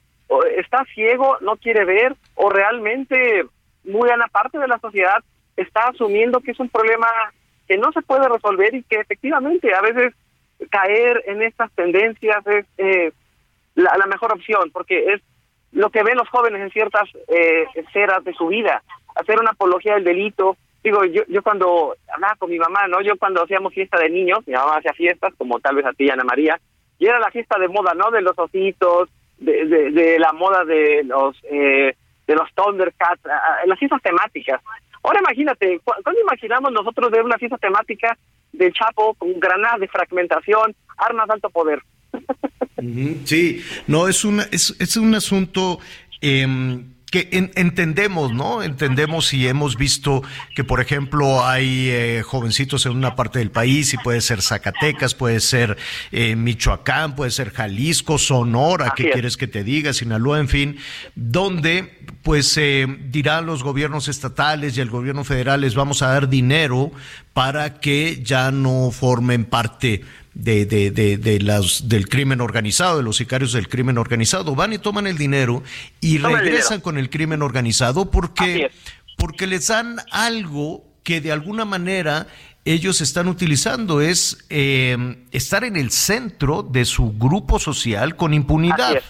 está ciego, no quiere ver, o realmente muy buena parte de la sociedad está asumiendo que es un problema que no se puede resolver y que efectivamente a veces caer en estas tendencias es eh, la, mejor opción, porque es lo que ven los jóvenes en ciertas eh, esferas de su vida, hacer una apología del delito, digo, yo, yo cuando hablaba con mi mamá, ¿no? Yo cuando hacíamos fiesta de niños, mi mamá hacía fiestas, como tal vez a ti, Ana María, y era la fiesta de moda, ¿no? De los ositos, de, de, la moda de los eh, de los Thundercats, las fiestas temáticas. Ahora imagínate, ¿cuándo imaginamos nosotros ver una fiesta temática del Chapo con granadas de fragmentación, armas de alto poder? <laughs> Sí, no, es, una, es, es un asunto... Eh, que entendemos, ¿no? Entendemos y hemos visto que, por ejemplo, hay eh, jovencitos en una parte del país y puede ser Zacatecas, puede ser eh, Michoacán, puede ser Jalisco, Sonora, ¿qué quieres que te diga? Sinaloa, en fin, donde pues eh, dirán los gobiernos estatales y el gobierno federal les vamos a dar dinero para que ya no formen parte de, de, de, las, del crimen organizado, de los sicarios del crimen organizado. Van y toman el dinero y regresan con el crimen organizado porque, porque les dan algo que de alguna manera ellos están utilizando, es eh, estar en el centro de su grupo social con impunidad.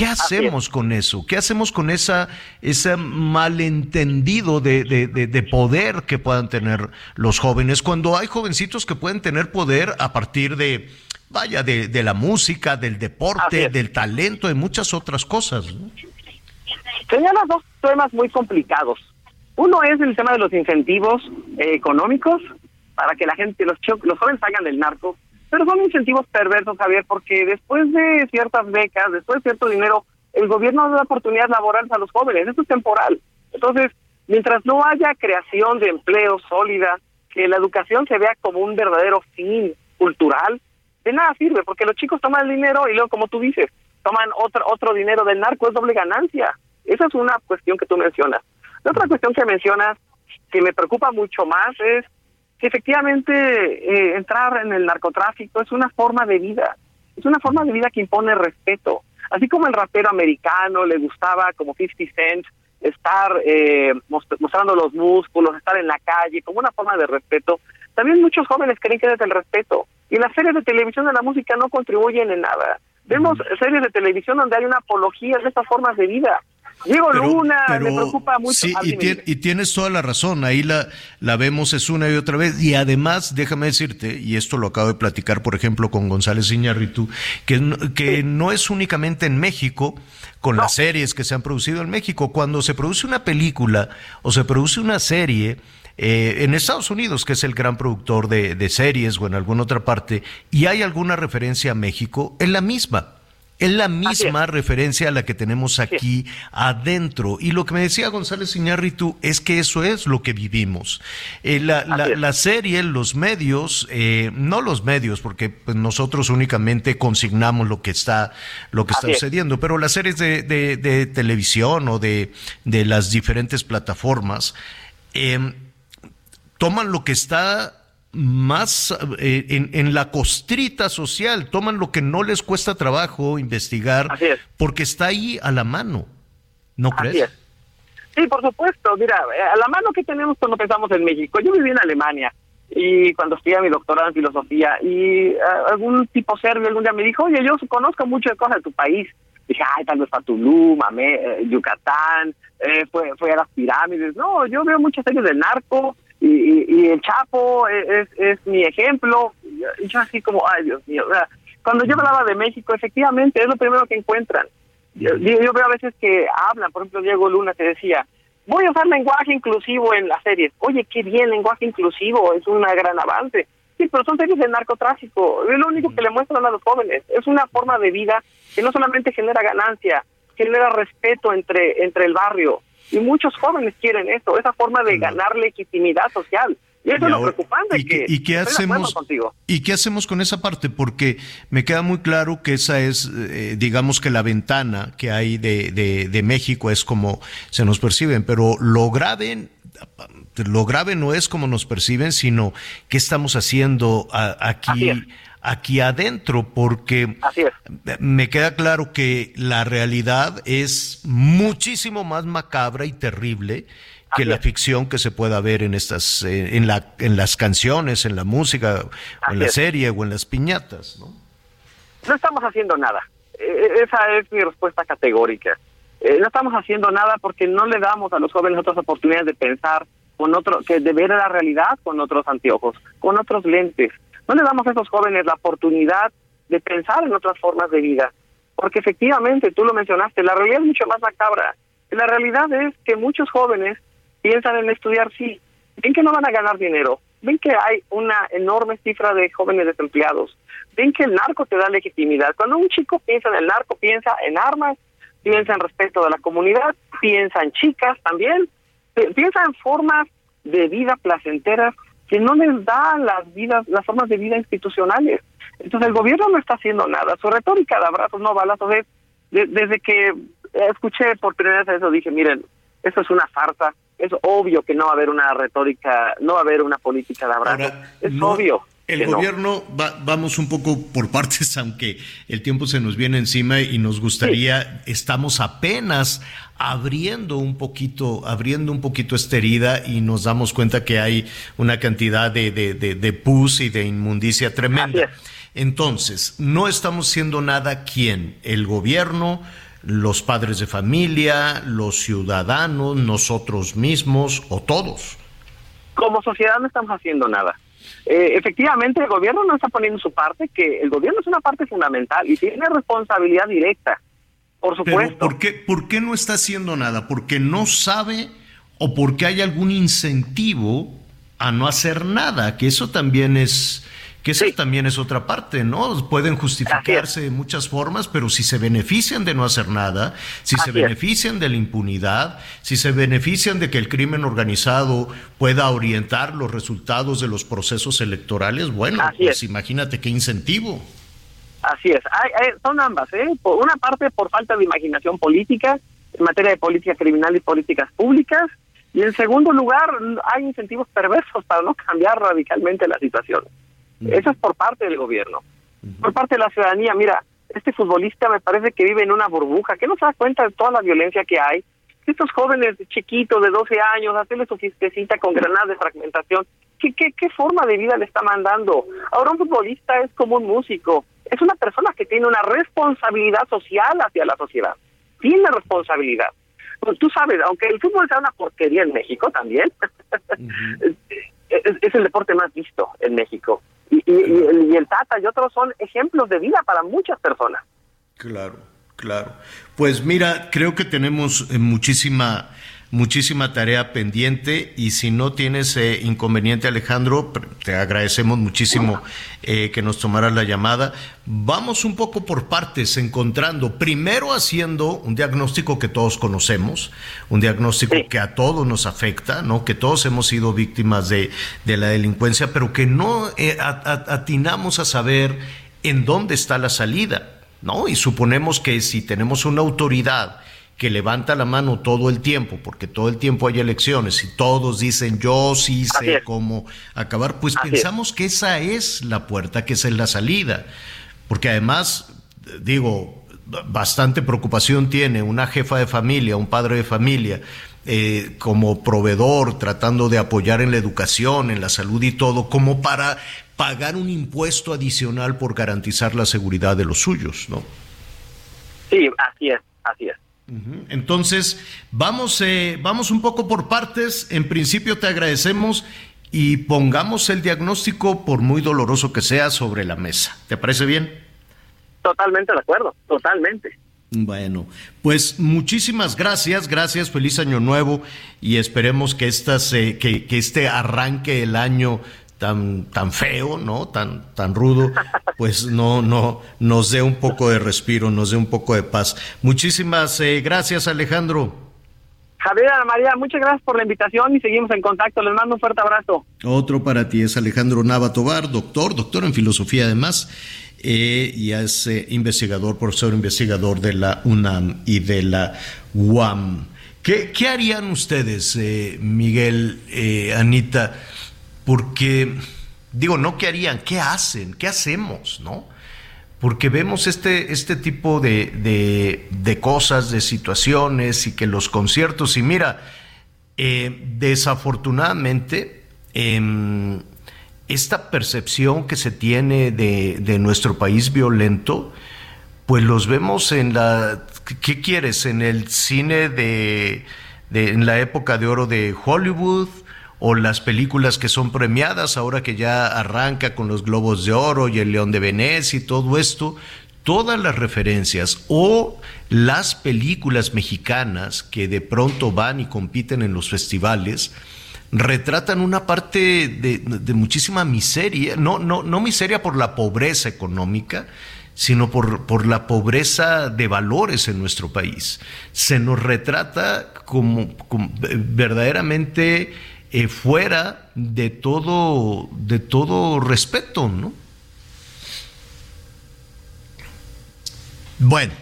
¿Qué hacemos con eso? ¿Qué hacemos con esa, ese malentendido de, de, poder que puedan tener los jóvenes cuando hay jovencitos que pueden tener poder a partir de, vaya, de, la música, del deporte, del talento, de muchas otras cosas? Señala dos temas muy complicados. Uno es el tema de los incentivos eh, económicos para que la gente, los, los jóvenes salgan del narco pero son incentivos perversos, Javier, porque después de ciertas becas, después de cierto dinero, el gobierno da oportunidades laborales a los jóvenes. Eso es temporal. Entonces, mientras no haya creación de empleo sólida, que la educación se vea como un verdadero fin cultural, de nada sirve, porque los chicos toman el dinero y luego, como tú dices, toman otro, otro dinero del narco, es doble ganancia. Esa es una cuestión que tú mencionas. La otra cuestión que mencionas, que me preocupa mucho más, es que efectivamente eh, entrar en el narcotráfico es una forma de vida, es una forma de vida que impone respeto. Así como el rapero americano le gustaba, como 50 Cent, estar eh, mostrando los músculos, estar en la calle, como una forma de respeto, también muchos jóvenes creen que es el respeto. Y las series de televisión de la música no contribuyen en nada. Vemos series de televisión donde hay una apología de estas formas de vida. Diego Luna, me preocupa mucho. Sí, y, tienes toda la razón, ahí la, la vemos es una y otra vez. Y además, déjame decirte, y esto lo acabo de platicar, por ejemplo, con González Iñárritu, que, que no es únicamente en México, con las series que se han producido en México. Cuando se produce una película o se produce una serie, eh, en Estados Unidos, que es el gran productor de, de series o en alguna otra parte, y hay alguna referencia a México, es la misma Es la misma referencia a la que tenemos aquí adentro. Y lo que me decía González Iñárritu es que eso es lo que vivimos. Eh, la, serie, los medios, eh, no los medios, porque pues, nosotros únicamente consignamos lo que está, lo que está sucediendo, pero las series de, televisión o de, las diferentes plataformas em, toman lo que está más eh, en, la costrita social, toman lo que no les cuesta trabajo investigar, porque está ahí a la mano, ¿no crees? Sí, por supuesto, mira, eh, a la mano que tenemos cuando pensamos en México. Yo viví en Alemania y cuando estudié mi doctorado en filosofía y eh, algún tipo serbio algún día me dijo, oye, yo conozco mucho de cosas de tu país. Dije, ay, tal vez a Tulum, a Yucatán, fue, fue a las pirámides. No, yo veo muchas series de narco, y, el Chapo es, es, mi ejemplo. Y yo así como, ay Dios mío, cuando yo hablaba de México, efectivamente es lo primero que encuentran. Yo, yo veo a veces que hablan, por ejemplo, Diego Luna que decía, voy a usar lenguaje inclusivo en las series. Oye, qué bien, lenguaje inclusivo, es un gran avance. Sí, pero son series de narcotráfico, es lo único que le muestran a los jóvenes. Es una forma de vida que no solamente genera ganancia, genera respeto entre, entre el barrio, y muchos jóvenes quieren eso, esa forma de ganar legitimidad social. Y eso es lo preocupante. ¿Y, que, ¿y qué hacemos? ¿Y qué hacemos con esa parte? Porque me queda muy claro que esa es, eh, digamos que la ventana que hay de, de, México es como se nos perciben, pero lo grave, lo grave no es como nos perciben, sino qué estamos haciendo aquí aquí adentro, porque me queda claro que la realidad es muchísimo más macabra y terrible que la ficción que se pueda ver en estas, eh, en, la, en las canciones, en la música, o en la serie o en las piñatas, ¿no? No estamos haciendo nada. E, e, esa es mi respuesta categórica. Eh, no estamos haciendo nada porque no le damos a los jóvenes otras oportunidades de pensar con otro, que de ver la realidad con otros anteojos, con otros lentes. No le damos a esos jóvenes la oportunidad de pensar en otras formas de vida, porque efectivamente, tú lo mencionaste, la realidad es mucho más macabra. La realidad es que muchos jóvenes piensan en estudiar, sí, ven que no van a ganar dinero, ven que hay una enorme cifra de jóvenes desempleados, ven que el narco te da legitimidad. Cuando un chico piensa en el narco, piensa en armas, piensa en respeto de la comunidad, piensa en chicas también, piensa en formas de vida placenteras que no les da las vidas, las formas de vida institucionales. Entonces el gobierno no está haciendo nada. Su retórica de abrazos, no balazos, es, desde que escuché por primera vez eso, dije, miren, eso es una farsa, es obvio que no va a haber una retórica, no va a haber una política de abrazos, es obvio. El gobierno, vamos un poco por partes, <laughs> aunque el tiempo se nos viene encima y nos gustaría, estamos apenas abriendo un poquito, abriendo un poquito esta herida y nos damos cuenta que hay una cantidad de, de, de, pus y de inmundicia tremenda. Entonces, no estamos siendo nada quién, el gobierno, los padres de familia, los ciudadanos, nosotros mismos o todos. Como sociedad no estamos haciendo nada. Eh, efectivamente el gobierno no está poniendo su parte, que el gobierno es una parte fundamental y tiene responsabilidad directa, por supuesto. ¿por qué, ¿Por qué no está haciendo nada? ¿Porque no sabe o porque hay algún incentivo a no hacer nada? Que eso también es que esa también es otra parte, ¿no? Pueden justificarse de muchas formas, pero si se benefician de no hacer nada, si se benefician de la impunidad, si se benefician de que el crimen organizado pueda orientar los resultados de los procesos electorales, bueno, pues imagínate qué incentivo. Así es, son ambas, ¿eh? Por una parte por falta de imaginación política en materia de política criminal y políticas públicas, y en segundo lugar hay incentivos perversos para no cambiar radicalmente la situación. Eso es por parte del gobierno. Por parte de la ciudadanía, mira, este futbolista me parece que vive en una burbuja, que no se da cuenta de toda la violencia que hay. Estos jóvenes chiquitos de 12 años, hacerle su fiestecita con granadas de fragmentación, ¿qué, qué, qué forma de vida le está mandando? Ahora un futbolista es como un músico, es una persona que tiene una responsabilidad social hacia la sociedad, tiene responsabilidad. Pues tú sabes, aunque el fútbol sea una porquería en México también, <laughs> es, el deporte más visto en México. Y, el, Tata y otros son ejemplos de vida para muchas personas. Claro, claro. Pues mira, creo que tenemos eh, muchísima muchísima tarea pendiente y si no tienes eh, inconveniente Alejandro, te agradecemos muchísimo eh, que nos tomaras la llamada. Vamos un poco por partes, encontrando, primero haciendo un diagnóstico que todos conocemos, un diagnóstico que a todos nos afecta, ¿no? que todos hemos sido víctimas de, la delincuencia, pero que no eh, atinamos a saber en dónde está la salida. ¿no? Y suponemos que si tenemos una autoridad que levanta la mano todo el tiempo, porque todo el tiempo hay elecciones y todos dicen yo sí sé cómo acabar, pues pensamos que esa es la puerta, que esa es la salida. Porque además, digo, bastante preocupación tiene una jefa de familia, un padre de familia, eh, como proveedor, tratando de apoyar en la educación, en la salud y todo, como para pagar un impuesto adicional por garantizar la seguridad de los suyos, ¿no? Sí, así es, así es. Entonces, vamos, eh, vamos un poco por partes. En principio te agradecemos y pongamos el diagnóstico, por muy doloroso que sea, sobre la mesa. ¿Te parece bien? Totalmente de acuerdo, totalmente. Bueno, pues muchísimas gracias, gracias, feliz año nuevo y esperemos que, estas, que, que este arranque del año tan, tan feo, ¿no? Tan, tan rudo, pues no, no, nos dé un poco de respiro, nos dé un poco de paz. Muchísimas eh, gracias, Alejandro. Javier María, muchas gracias por la invitación y seguimos en contacto. Les mando un fuerte abrazo. Otro para ti es Alejandro Nava Tobar, doctor, doctor en filosofía además, eh, y es eh, investigador, profesor investigador de la UNAM y de la UAM. ¿Qué, qué harían ustedes, Miguel, Anita? Porque, digo, no qué harían, qué hacen, qué hacemos, ¿no? Porque vemos este, este tipo de, de, cosas, de situaciones y que los conciertos, y mira, eh, desafortunadamente, em, esta percepción que se tiene de, de, nuestro país violento, pues los vemos en la, ¿qué quieres? En el cine de, de en la época de oro de Hollywood, o las películas que son premiadas, ahora que ya arranca con los Globos de Oro y el León de Venecia y todo esto, todas las referencias o las películas mexicanas que de pronto van y compiten en los festivales, retratan una parte de, muchísima miseria, no, no, no miseria por la pobreza económica, sino por, por, la pobreza de valores en nuestro país. Se nos retrata como, como verdaderamente eh, fuera de todo, de todo respeto, ¿no? Bueno,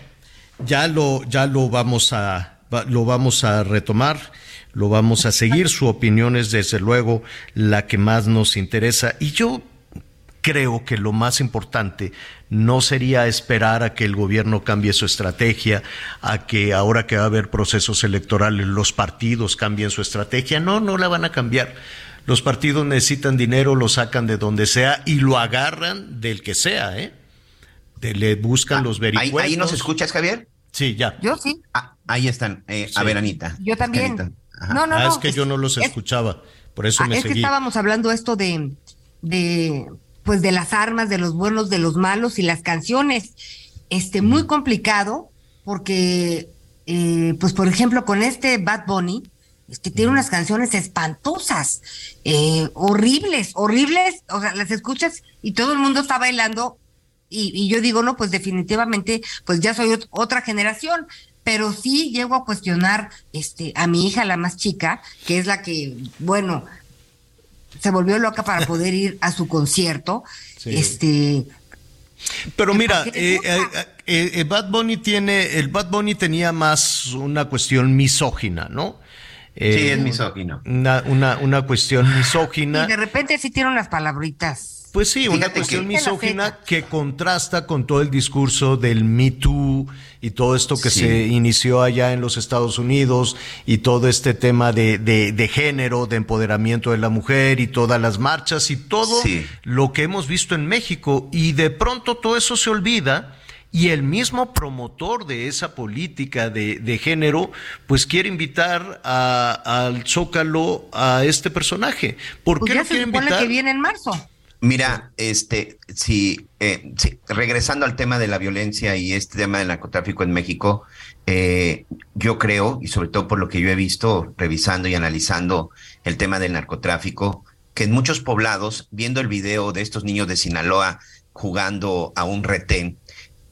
ya lo, ya lo vamos a, lo vamos a retomar, lo vamos a seguir. Su opinión es desde luego la que más nos interesa. Y yo creo que lo más importante no sería esperar a que el gobierno cambie su estrategia, a que ahora que va a haber procesos electorales los partidos cambien su estrategia. No, no la van a cambiar. Los partidos necesitan dinero, lo sacan de donde sea y lo agarran del que sea, ¿eh? le buscan ah, los vericuetos. ¿Ahí, nos escuchas, Javier? Sí, ya. Yo sí. Ah, ahí están. Eh, a ver, Anita. Yo también. No, no, ah, es que yo no los escuchaba. Por eso me es que estábamos hablando esto de, de pues de las armas, de los buenos, de los malos y las canciones. Este, muy complicado porque, eh, pues por ejemplo, con este Bad Bunny, es que tiene unas canciones espantosas, eh, horribles, horribles, o sea, las escuchas y todo el mundo está bailando y, yo digo, no, pues definitivamente, pues ya soy otra generación, pero sí llego a cuestionar este, a mi hija, la más chica, que es la que, bueno, se volvió loca para poder ir a su concierto. Este. Pero mira, eh, eh, eh, Bad Bunny tiene, el Bad Bunny tenía más una cuestión misógina, ¿no? sí, es misógino. Una, una, una cuestión misógina. Y de repente sí tiene unas palabritas. Pues sí, una cuestión misógina que contrasta con todo el discurso del Me Too y todo esto que se inició allá en los Estados Unidos y todo este tema de, de, género, de empoderamiento de la mujer y todas las marchas y todo lo que hemos visto en México. Y de pronto todo eso se olvida. Y el mismo promotor de esa política de, de género, pues quiere invitar a, al Zócalo a este personaje. ¿Por pues qué no quiere invitar? que viene en marzo. Mira, este, si, eh, regresando al tema de la violencia y este tema del narcotráfico en México, eh, yo creo, y sobre todo por lo que yo he visto, revisando y analizando el tema del narcotráfico, que en muchos poblados, viendo el video de estos niños de Sinaloa jugando a un retén,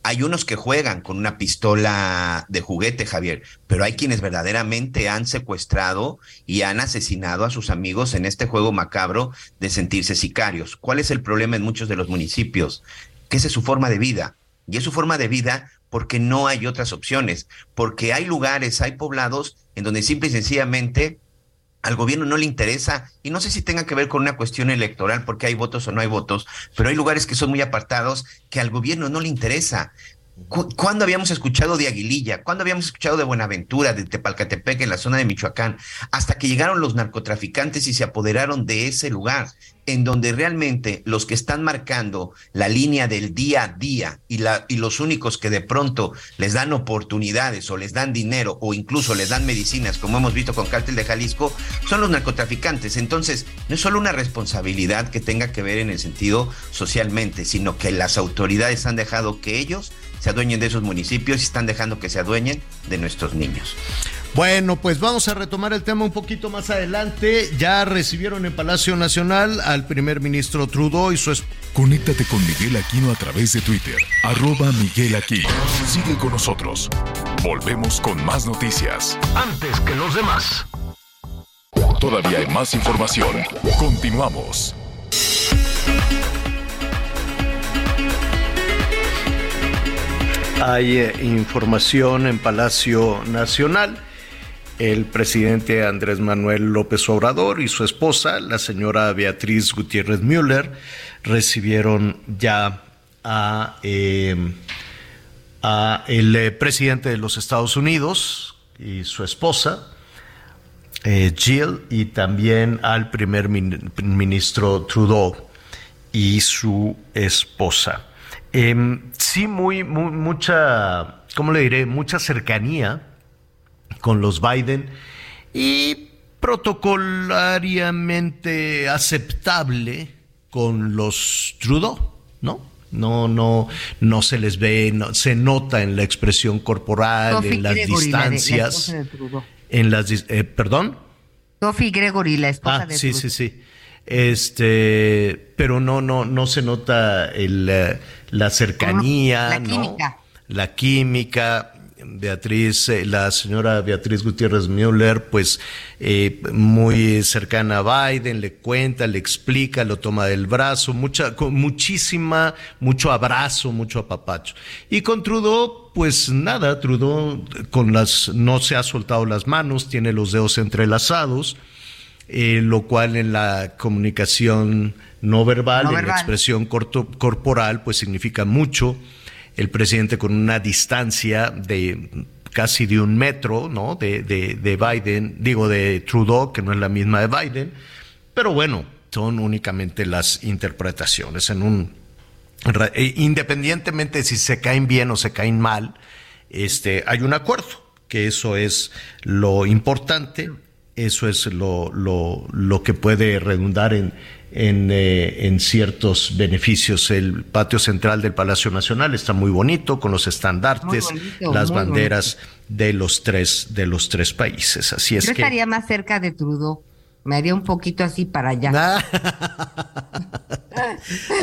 hay unos que juegan con una pistola de juguete, Javier, pero hay quienes verdaderamente han secuestrado y han asesinado a sus amigos en este juego macabro de sentirse sicarios. ¿Cuál es el problema en muchos de los municipios? Que esa es su forma de vida. Y es su forma de vida porque no hay otras opciones, porque hay lugares, hay poblados en donde simple y sencillamente al gobierno no le interesa, y no sé si tenga que ver con una cuestión electoral, porque hay votos o no hay votos, pero hay lugares que son muy apartados que al gobierno no le interesa. ¿Cuándo habíamos escuchado de Aguililla? ¿Cuándo habíamos escuchado de Buenaventura, de Tepalcatepec, en la zona de Michoacán? Hasta que llegaron los narcotraficantes y se apoderaron de ese lugar, en donde realmente los que están marcando la línea del día a día y, y los únicos que de pronto les dan oportunidades o les dan dinero o incluso les dan medicinas, como hemos visto con Cártel de Jalisco, son los narcotraficantes. Entonces, no es solo una responsabilidad que tenga que ver en el sentido socialmente, sino que las autoridades han dejado que ellos se adueñen de esos municipios y están dejando que se adueñen de nuestros niños. Bueno, pues vamos a retomar el tema un poquito más adelante. Ya recibieron en Palacio Nacional al primer ministro Trudeau y su esposa. Conéctate con Miguel Aquino a través de Twitter, arroba Miguel Aquino. Sigue con nosotros. Volvemos con más noticias. Antes que los demás. Todavía hay más información. Continuamos. Hay eh, información en Palacio Nacional. El presidente Andrés Manuel López Obrador y su esposa, la señora Beatriz Gutiérrez Müller, recibieron ya a, em, el eh, presidente de los Estados Unidos y su esposa, eh, Jill, y también al primer ministro Trudeau y su esposa. Em, sí, muy, mucha, ¿cómo le diré? Mucha cercanía con los Biden y protocolariamente aceptable con los Trudeau, ¿no? No, no, no se les ve, no, se nota en la expresión corporal, en las distancias, en las, eh, perdón. Sophie Gregory, la esposa ah, de sí, sí, sí. Este, pero no, no, no se nota el, la cercanía, la química. La química. Beatriz, eh, la señora Beatriz Gutiérrez Müller, pues eh, muy cercana a Biden, le cuenta, le explica, lo toma del brazo, mucha, con muchísima, mucho abrazo, mucho apapacho. Y con Trudeau, pues nada, Trudeau con las, no se ha soltado las manos, tiene los dedos entrelazados, eh, lo cual en la comunicación no verbal, en la expresión corporal, pues significa mucho. El presidente con una distancia de casi de un metro, ¿no? De, de, Biden, digo de Trudeau, que no es la misma de Biden, pero bueno, son únicamente las interpretaciones. En un eh, independientemente si se caen bien o se caen mal, este, hay un acuerdo, que eso es lo importante, eso es lo, lo, lo que puede redundar en, eh, en, ciertos beneficios. El patio central del Palacio Nacional está muy bonito, con los estandartes, las banderas de los tres, de los tres países. Así es Yo estaría más cerca de Trudeau. Me haría un poquito así para allá.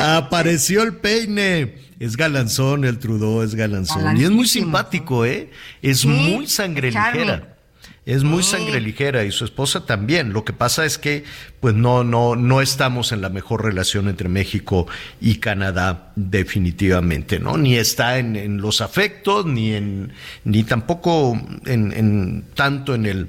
<laughs> Apareció el peine. Es galanzón el Trudeau, es galanzón. Y es muy simpático, ¿eh? Es muy sangre ligera es muy sangre ligera y su esposa también. Lo que pasa es que pues no no no estamos en la mejor relación entre México y Canadá definitivamente, ¿no? Ni está en, los afectos ni en ni tampoco en, en tanto en el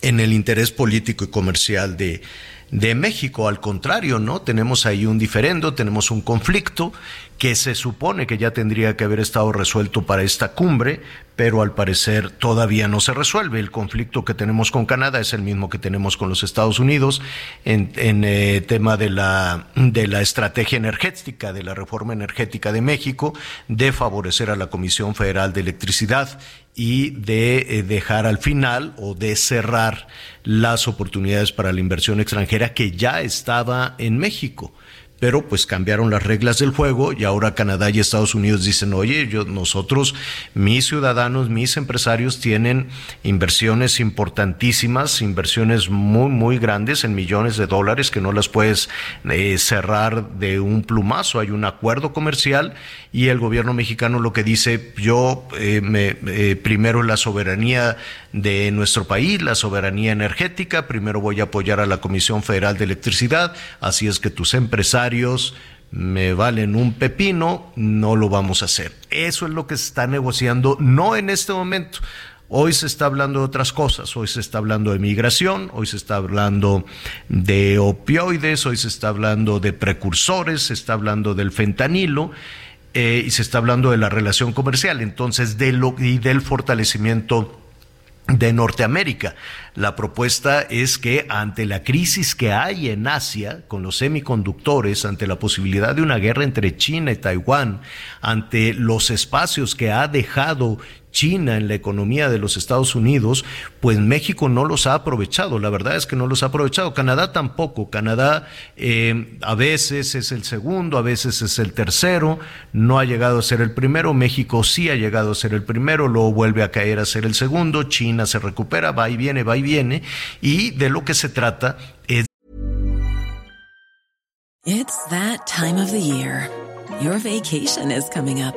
en el interés político y comercial de de México. Al contrario, ¿no? Tenemos ahí un diferendo, tenemos un conflicto que se supone que ya tendría que haber estado resuelto para esta cumbre, pero al parecer todavía no se resuelve. El conflicto que tenemos con Canadá es el mismo que tenemos con los Estados Unidos en, en eh, tema de la, de la estrategia energética, de la reforma energética de México, de favorecer a la Comisión Federal de Electricidad y de eh, dejar al final o de cerrar las oportunidades para la inversión extranjera que ya estaba en México pero pues cambiaron las reglas del juego y ahora Canadá y Estados Unidos dicen, oye, yo, nosotros, mis ciudadanos, mis empresarios tienen inversiones importantísimas, inversiones muy, muy grandes en millones de dólares que no las puedes eh, cerrar de un plumazo. Hay un acuerdo comercial y el gobierno mexicano lo que dice, yo eh, me, eh, primero la soberanía de nuestro país, la soberanía energética, primero voy a apoyar a la Comisión Federal de Electricidad, así es que tus empresarios me valen un pepino, no lo vamos a hacer. Eso es lo que se está negociando, no en este momento. Hoy se está hablando de otras cosas, hoy se está hablando de migración, hoy se está hablando de opioides, hoy se está hablando de precursores, se está hablando del fentanilo eh, y se está hablando de la relación comercial, entonces de lo, y del fortalecimiento de Norteamérica. La propuesta es que ante la crisis que hay en Asia con los semiconductores, ante la posibilidad de una guerra entre China y Taiwán, ante los espacios que ha dejado China en la economía de los Estados Unidos, pues México no los ha aprovechado. La verdad es que no los ha aprovechado. Canadá tampoco. Canadá eh, a veces es el segundo, a veces es el tercero. No ha llegado a ser el primero. México sí ha llegado a ser el primero, luego vuelve a caer a ser el segundo. China se recupera, va y viene, va y viene. Y de lo que se trata es. It's that time of the year. Your vacation is coming up.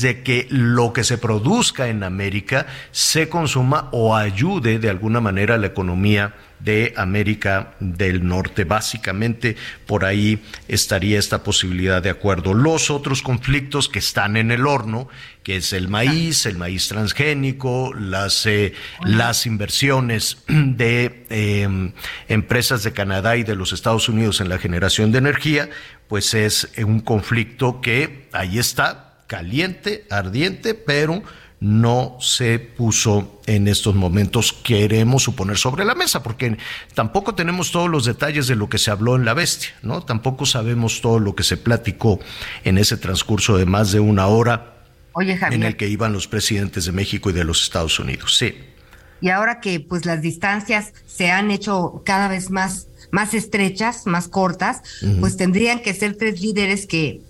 de que lo que se produzca en América se consuma o ayude de alguna manera a la economía de América del Norte. Básicamente por ahí estaría esta posibilidad de acuerdo. Los otros conflictos que están en el horno, que es el maíz, el maíz transgénico, las, eh, las inversiones <clears throat> de em, empresas de Canadá y de los Estados Unidos en la generación de energía, pues es un conflicto que ahí está, caliente, ardiente, pero no se puso en estos momentos, queremos suponer, sobre la mesa, porque tampoco tenemos todos los detalles de lo que se habló en La Bestia, ¿no? Tampoco sabemos todo lo que se platicó en ese transcurso de más de una hora en el que iban los presidentes de México y de los Estados Unidos, sí. Y ahora que pues las distancias se han hecho cada vez más, más estrechas, más cortas, pues tendrían que ser tres líderes que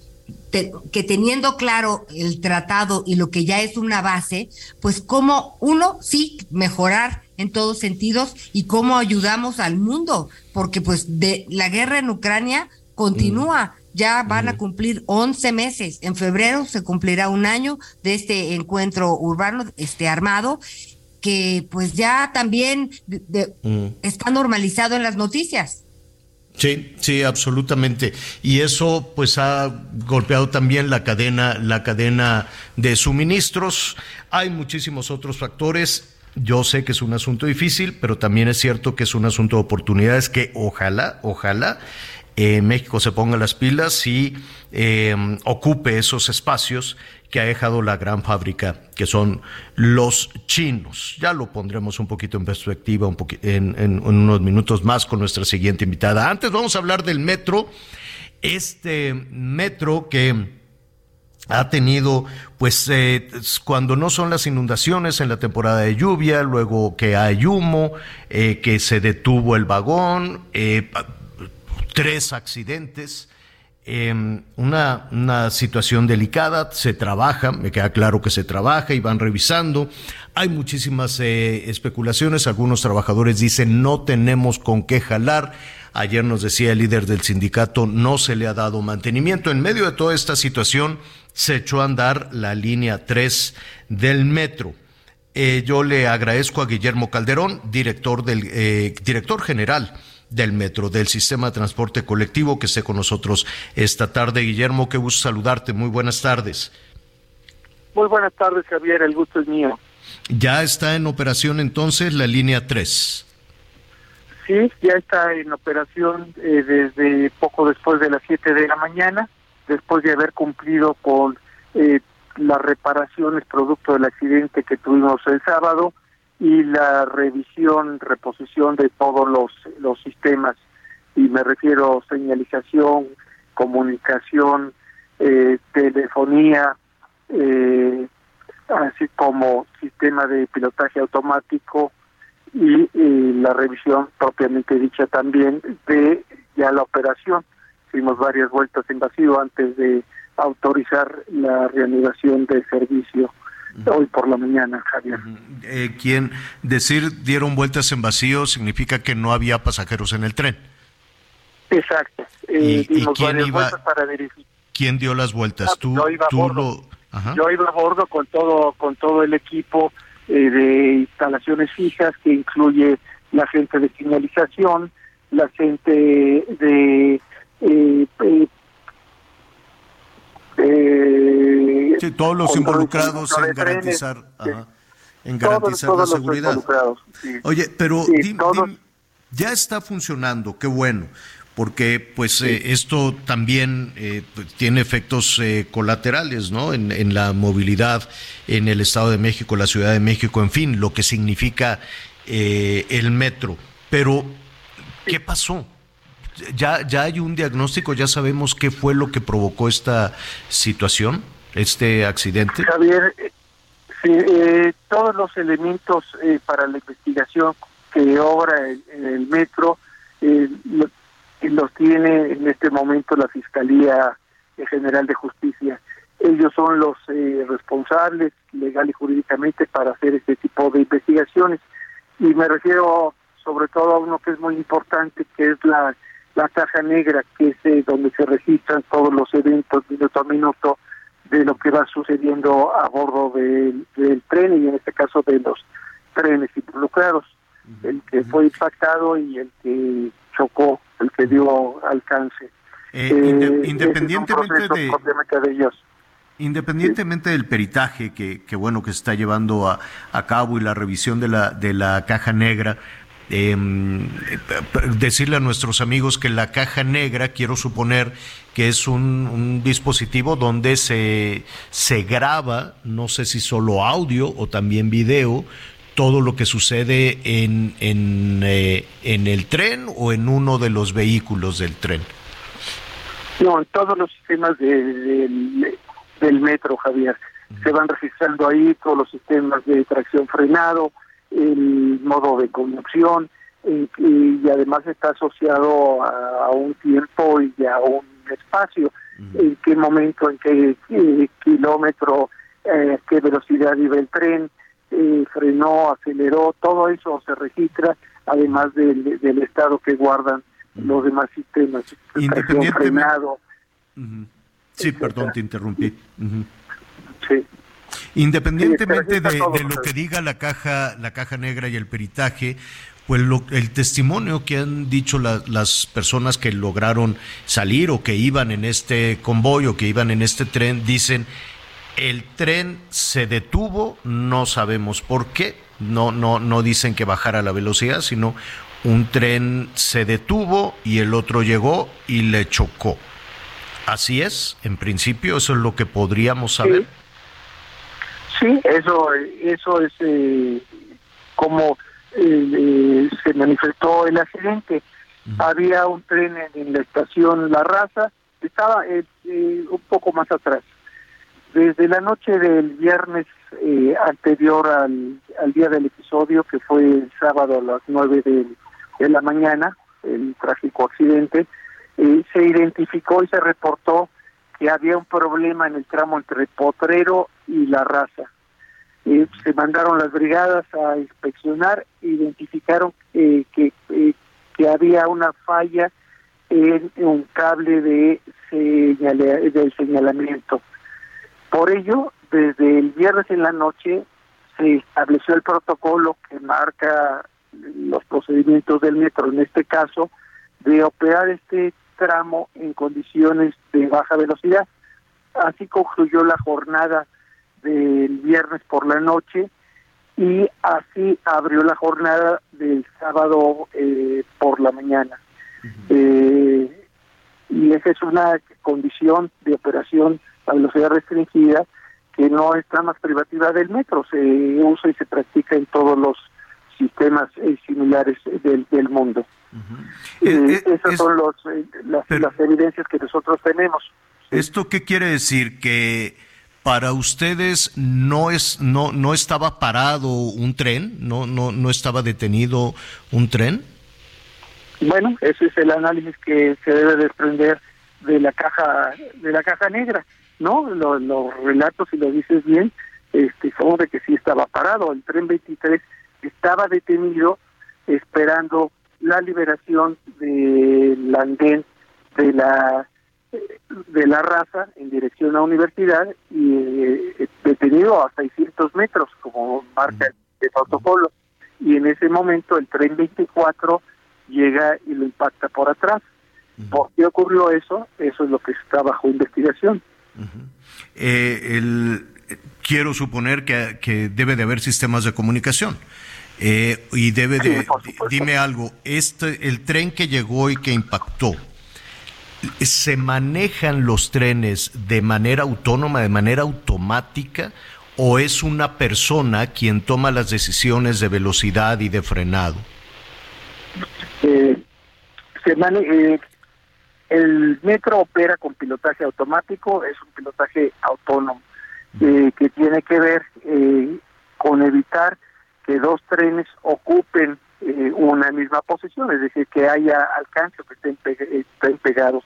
que teniendo claro el tratado y lo que ya es una base, pues cómo uno sí mejorar en todos sentidos y cómo ayudamos al mundo, porque pues de la guerra en Ucrania continúa. Mm. Ya van a mm. cumplir 11 meses. En febrero se cumplirá un año de este encuentro urbano, este armado, que pues ya también mm. está normalizado en las noticias. Sí, sí, absolutamente. Y eso pues ha golpeado también la cadena, la cadena de suministros. Hay muchísimos otros factores. Yo sé que es un asunto difícil, pero también es cierto que es un asunto de oportunidades que ojalá, ojalá eh, México se ponga las pilas y eh, ocupe esos espacios que ha dejado la gran fábrica, que son los chinos. Ya lo pondremos un poquito en perspectiva en, unos minutos más con nuestra siguiente invitada. Antes vamos a hablar del metro, este metro que ha tenido, pues, eh, cuando no son las inundaciones en la temporada de lluvia, luego que hay humo, eh, que se detuvo el vagón, tres accidentes, Em, una, una, situación delicada, se trabaja, me queda claro que se trabaja y van revisando. Hay muchísimas eh, especulaciones, algunos trabajadores dicen no tenemos con qué jalar. Ayer nos decía el líder del sindicato, no se le ha dado mantenimiento. En medio de toda esta situación, se echó a andar la línea 3 del metro. Eh, yo le agradezco a Guillermo Calderón, director, del, eh, director general del metro, del sistema de transporte colectivo que esté con nosotros esta tarde. Guillermo, qué gusto saludarte. Muy buenas tardes. Muy buenas tardes, Javier. El gusto es mío. Ya está en operación entonces la línea 3. Sí, ya está en operación eh, desde poco después de las 7 de la mañana. después de haber cumplido con eh, las reparaciones producto del accidente que tuvimos el sábado y la revisión, reposición de todos los, los sistemas. Y me refiero a señalización, comunicación, eh, telefonía, eh, así como sistema de pilotaje automático y la revisión propiamente dicha también de ya la operación. Hicimos varias vueltas en vacío antes de autorizar la reanudación del servicio hoy por la mañana, Javier. Eh, ¿Quién decir dieron vueltas en vacío significa que no había pasajeros en el tren? Exacto. Eh, ¿Y, quién iba, para. ¿Quién dio las vueltas? Ah, ¿Tú, yo iba tú a bordo. Yo iba a bordo con todo, con todo el equipo eh, de instalaciones fijas que incluye la gente de señalización, la gente de eh, eh, eh, sí, todos los involucrados en garantizar, en garantizar la seguridad. Oye, pero ya está funcionando, qué bueno, porque pues eh, esto también eh, pues, tiene efectos eh, colaterales, ¿no? En, en, la movilidad en el Estado de México, la Ciudad de México, en fin, lo que significa el metro. Pero, ¿qué pasó? Ya, ya hay un diagnóstico, ya sabemos qué fue lo que provocó esta situación, este accidente. Javier, eh, sí, eh, todos los elementos eh, para la investigación que obra en, el metro los tiene en este momento la Fiscalía General de Justicia. Ellos son los responsables legal y jurídicamente para hacer este tipo de investigaciones. Y me refiero sobre todo a uno que es muy importante, que es la la caja negra, que es eh, donde se registran todos los eventos minuto a minuto de lo que va sucediendo a bordo del, tren y en este caso de los trenes involucrados, el que fue impactado y el que chocó, el que dio alcance. Eh, eh, independientemente de, ellos. Independientemente del peritaje que, que, bueno que se está llevando a, a, cabo y la revisión de la de la caja negra, eh, decirle a nuestros amigos que la caja negra, quiero suponer que es un, dispositivo donde se, se graba, no sé si solo audio o también video, todo lo que sucede en, en, eh, en el tren o en uno de los vehículos del tren. No, en todos los sistemas de, del metro, Javier. Se van registrando ahí todos los sistemas de tracción frenado, el modo de conducción y, además está asociado a, un tiempo y a un espacio, en qué momento, en qué, kilómetro, eh, qué velocidad iba el tren, eh, frenó, aceleró, todo eso se registra, además del, del estado que guardan los demás sistemas. Independientemente. Sí, perdón, te interrumpí. Sí. Independientemente de, lo que diga la caja, la caja negra y el peritaje, pues el testimonio que han dicho las personas que lograron salir o que iban en este convoy o que iban en este tren, dicen, el tren se detuvo, no sabemos por qué, no, no, no dicen que bajara la velocidad, sino un tren se detuvo y el otro llegó y le chocó. Así es, en principio, eso es lo que podríamos saber. Sí, eso, eso es eh, como eh, se manifestó el accidente. Había un tren en, la estación La Raza, estaba eh, un poco más atrás. Desde la noche del viernes anterior al, al, día del episodio, que fue el sábado a las nueve de, de la mañana, el trágico accidente, se identificó y se reportó que había un problema en el tramo entre Potrero y La Raza. Eh, se mandaron las brigadas a inspeccionar, identificaron eh, que, eh, que había una falla en un cable de del señalamiento. Por ello, desde el viernes en la noche se estableció el protocolo que marca los procedimientos del metro, en este caso, de operar este tramo en condiciones de baja velocidad. Así concluyó la jornada del viernes por la noche y así abrió la jornada del sábado eh, por la mañana. Eh, y esa es una condición de operación a velocidad restringida que no está más privativa del metro, se usa y se practica en todos los sistemas eh, similares del, del mundo. Eh, esas son los, las, las, evidencias que nosotros tenemos. ¿Esto qué quiere decir? Que para ustedes no es no no estaba parado un tren, no no no estaba detenido un tren. Bueno, ese es el análisis que se debe desprender de la caja de la caja negra, ¿no? Los, relatos, si lo dices bien, este, son de que sí estaba parado. El tren 23 estaba detenido esperando la liberación del andén de la de la raza en dirección a universidad y eh, detenido a 600 metros como marca el protocolo y en ese momento el tren 24 llega y lo impacta por atrás. ¿Por qué ocurrió eso? Eso es lo que está bajo investigación. Eh, el, quiero suponer que, que, debe de haber sistemas de comunicación. Eh, y debe de, dime algo, este, el tren que llegó y que impactó, ¿se manejan los trenes de manera autónoma, de manera automática, o es una persona quien toma las decisiones de velocidad y de frenado? Eh, se eh, el metro opera con pilotaje automático, es un pilotaje autónomo eh, que tiene que ver eh, con evitar que dos trenes ocupen una misma posición, es decir, que haya alcance que estén, estén pegados.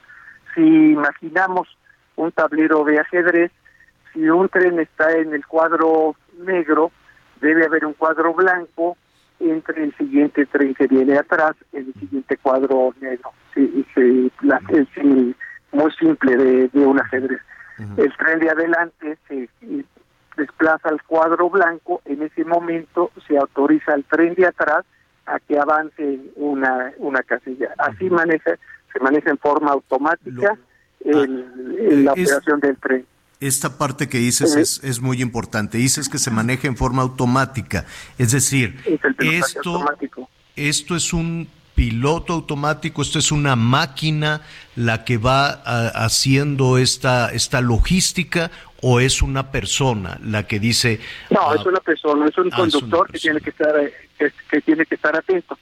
Si imaginamos un tablero de ajedrez, si un tren está en el cuadro negro, debe haber un cuadro blanco entre el siguiente tren que viene atrás el siguiente cuadro negro. Sí, sí, la, muy simple de, de un ajedrez. El tren de adelante se desplaza al cuadro blanco, en ese momento se autoriza al tren de atrás a que avance una, una casilla. Así maneja, se maneja en forma automática el, la operación del tren esta parte que dices es, es, muy importante. Dices que se maneja en forma automática. Es decir, esto, esto es un piloto automático, esto es una máquina la que va haciendo esta, esta logística o es una persona la que dice... No, ah, es una persona, es un ah, conductor que, tiene que, estar, que, tiene que estar atento.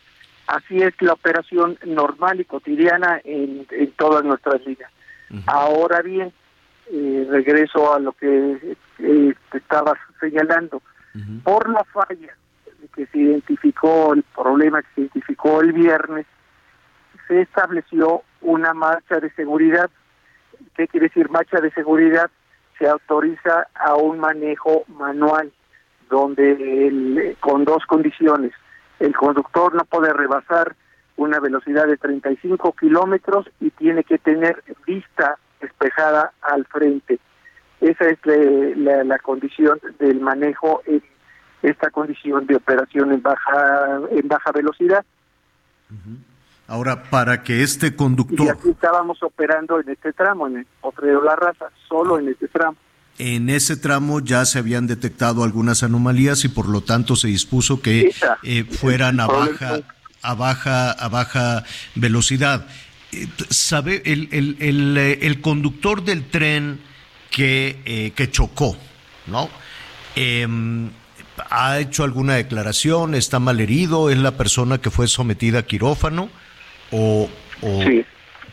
Así es la operación normal y cotidiana en, en todas nuestras líneas. Ahora bien, eh, regreso a lo que eh, estabas señalando, por la falla que se identificó, el problema que se identificó el viernes, se estableció una marcha de seguridad. ¿Qué quiere decir marcha de seguridad? Se autoriza a un manejo manual, donde el, con dos condiciones. El conductor no puede rebasar una velocidad de 35 kilómetros y tiene que tener vista despejada al frente. Esa es la, la, condición del manejo en esta condición de operación en baja en baja velocidad. Ahora, para que este conductor... Y aquí estábamos operando en este tramo, en el Potrero La Raza, solo en este tramo. En ese tramo ya se habían detectado algunas anomalías y por lo tanto se dispuso que eh, fueran a baja, a baja, a baja velocidad sabe, el, el, el, eh, el, conductor del tren que, eh, que chocó, ¿no? Em, ¿Ha hecho alguna declaración? ¿Está mal herido? ¿Es la persona que fue sometida a quirófano? ¿O, sí.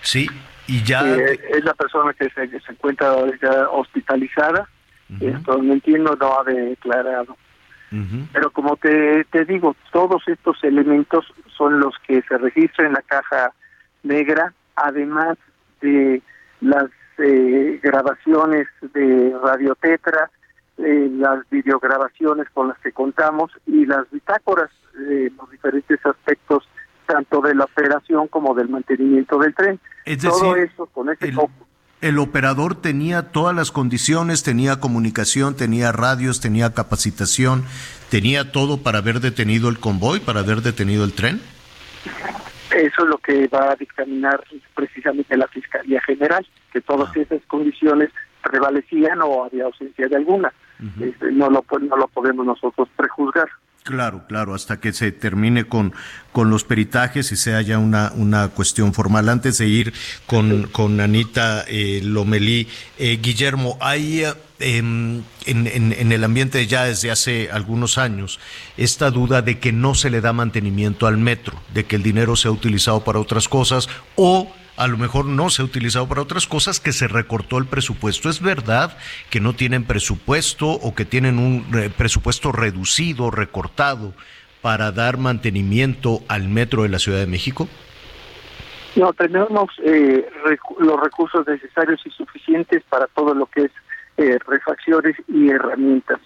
Sí, y ya... es la persona que se, se encuentra hospitalizada. Esto no entiendo, no ha declarado. Pero como te, te digo, todos estos elementos son los que se registran en la caja negra, además de las eh, grabaciones de radiotetra, eh, las videograbaciones con las que contamos y las bitácoras de los diferentes aspectos tanto de la operación como del mantenimiento del tren. Es Todo eso con ese el, el operador tenía todas las condiciones, tenía comunicación, tenía radios, tenía capacitación, tenía todo para haber detenido el convoy, para haber detenido el tren. Eso es lo que va a dictaminar precisamente la Fiscalía General, que todas ah. esas condiciones prevalecían o había ausencia de alguna. Este, no, lo, no lo podemos nosotros prejuzgar. Claro, claro, hasta que se termine con, con los peritajes y se haya una, una cuestión formal. Antes de ir con, con Anita eh, Lomelí, eh, Guillermo, hay em, en, en, en, el ambiente ya desde hace algunos años esta duda de que no se le da mantenimiento al metro, de que el dinero se ha utilizado para otras cosas o a lo mejor no se ha utilizado para otras cosas, que se recortó el presupuesto. ¿Es verdad que no tienen presupuesto o que tienen un eh, presupuesto reducido, recortado, para dar mantenimiento al metro de la Ciudad de México? No, tenemos eh, los recursos necesarios y suficientes para todo lo que es eh, refacciones y herramientas.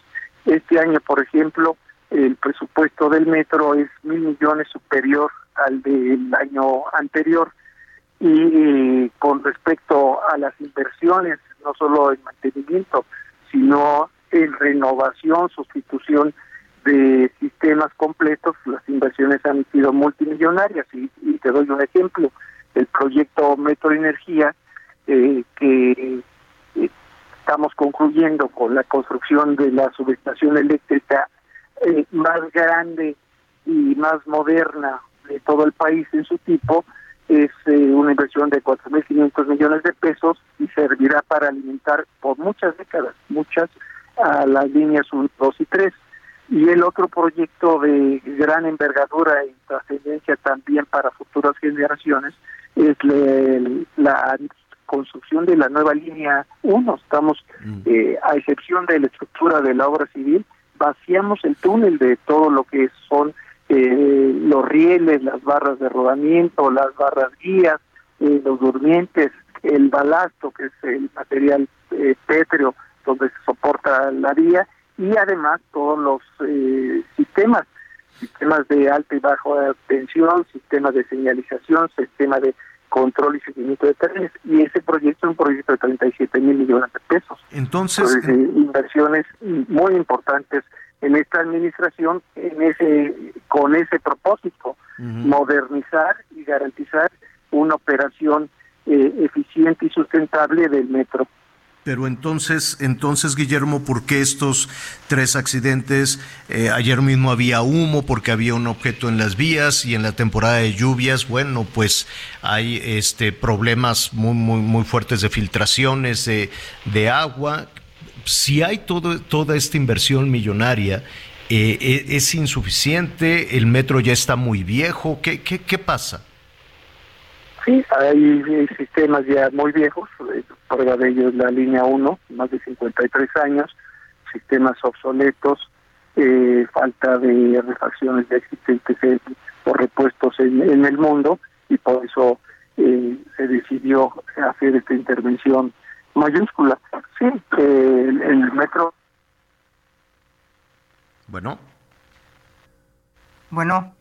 Este año, por ejemplo, el presupuesto del metro es mil millones superior al del año anterior y con respecto a las inversiones, no solo en mantenimiento, sino en renovación, sustitución de sistemas completos, las inversiones han sido multimillonarias. Y, te doy un ejemplo, el proyecto Metro Energía eh, que eh, estamos concluyendo con la construcción de la subestación eléctrica eh, más grande y más moderna de todo el país en su tipo, es eh, una inversión de 4.500 millones de pesos y servirá para alimentar por muchas décadas, muchas, a las líneas 1, 2 y 3. Y el otro proyecto de gran envergadura y trascendencia también para futuras generaciones es la, construcción de la nueva línea 1. Estamos, mm. eh, a excepción de la estructura de la obra civil, vaciamos el túnel de todo lo que son eh, los rieles, las barras de rodamiento, las barras guías, eh, los durmientes, el balasto, que es el material eh, pétreo donde se soporta la vía, y además todos los eh, sistemas, sistemas de alta y baja tensión, sistemas de señalización, sistemas de control y seguimiento de trenes, y ese proyecto es un proyecto de 37 mil millones de pesos. Entonces, inversiones muy importantes en esta administración en ese con ese propósito modernizar y garantizar una operación eh, eficiente y sustentable del metro pero entonces, entonces Guillermo, ¿por qué estos tres accidentes? Eh, ayer mismo había humo porque había un objeto en las vías y en la temporada de lluvias, bueno, pues hay este problemas muy muy muy fuertes de filtraciones de, de agua si hay todo, toda esta inversión millonaria, eh, eh, ¿es insuficiente? ¿El metro ya está muy viejo? ¿Qué, qué, qué pasa? Sí, hay sistemas ya muy viejos, eh, prueba de ellos la línea 1, más de 53 años, sistemas obsoletos, falta de refacciones de existentes o repuestos en, en, el mundo y por eso se decidió hacer esta intervención mayúscula. Sí, el, metro. Bueno. Bueno.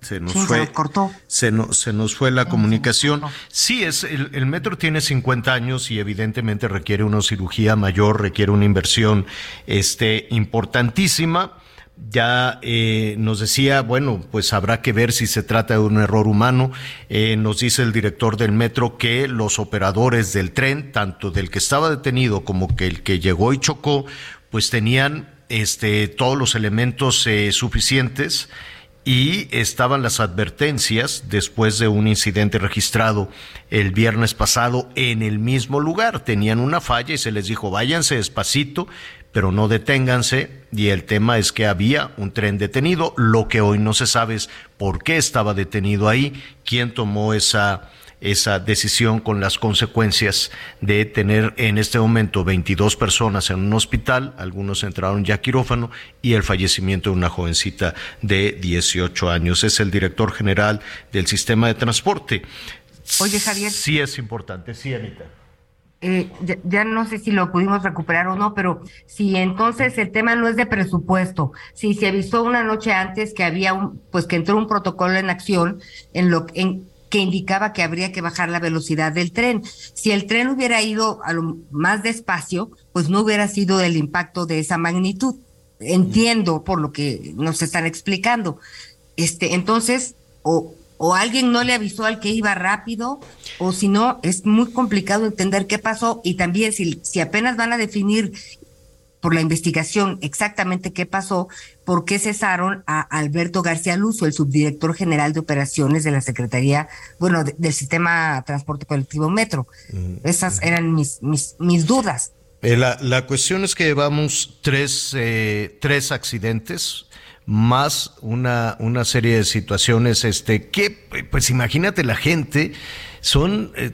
Se nos fue. Se cortó. Se, se nos fue la comunicación. Sí, es el, el, metro tiene 50 años y evidentemente requiere una cirugía mayor, requiere una inversión este, importantísima ya eh, nos decía, bueno, pues habrá que ver si se trata de un error humano. Eh, nos dice el director del metro que los operadores del tren, tanto del que estaba detenido como que el que llegó y chocó, pues tenían este, todos los elementos eh, suficientes y estaban las advertencias después de un incidente registrado el viernes pasado en el mismo lugar. Tenían una falla y se les dijo váyanse despacito pero no deténganse y el tema es que había un tren detenido, lo que hoy no se sabe es por qué estaba detenido ahí, quién tomó esa esa decisión con las consecuencias de tener en este momento 22 personas en un hospital, algunos entraron ya quirófano y el fallecimiento de una jovencita de 18 años. Es el director general del sistema de transporte. Oye, Javier. Sí es importante, sí, Anita. Eh, ya, no sé si lo pudimos recuperar o no, pero si entonces el tema no es de presupuesto, si se avisó una noche antes que había un, pues que entró un protocolo en acción en lo en, que indicaba que habría que bajar la velocidad del tren. Si el tren hubiera ido a lo más despacio, pues no hubiera sido el impacto de esa magnitud. Entiendo por lo que nos están explicando. Este, entonces, o o alguien no le avisó al que iba rápido, o si no, es muy complicado entender qué pasó y también si, si apenas van a definir por la investigación exactamente qué pasó, por qué cesaron a Alberto García Luzo, el subdirector general de operaciones de la Secretaría, bueno, del sistema transporte colectivo Metro. Mm, Esas eran mis, mis, mis dudas. Eh, la, la, cuestión es que llevamos tres, eh, tres accidentes más una, una serie de situaciones este, que, pues imagínate la gente, son, eh,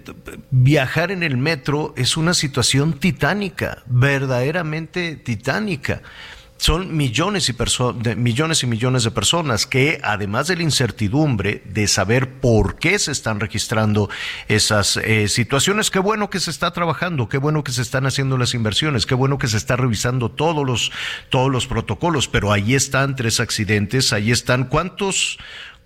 viajar en el metro es una situación titánica, verdaderamente titánica son millones y, millones y millones de personas que, además de la incertidumbre de saber por qué se están registrando esas eh, situaciones, qué bueno que se está trabajando, qué bueno que se están haciendo las inversiones, qué bueno que se está revisando todos los, todos los protocolos, pero ahí están tres accidentes, ahí están. ¿Cuántos,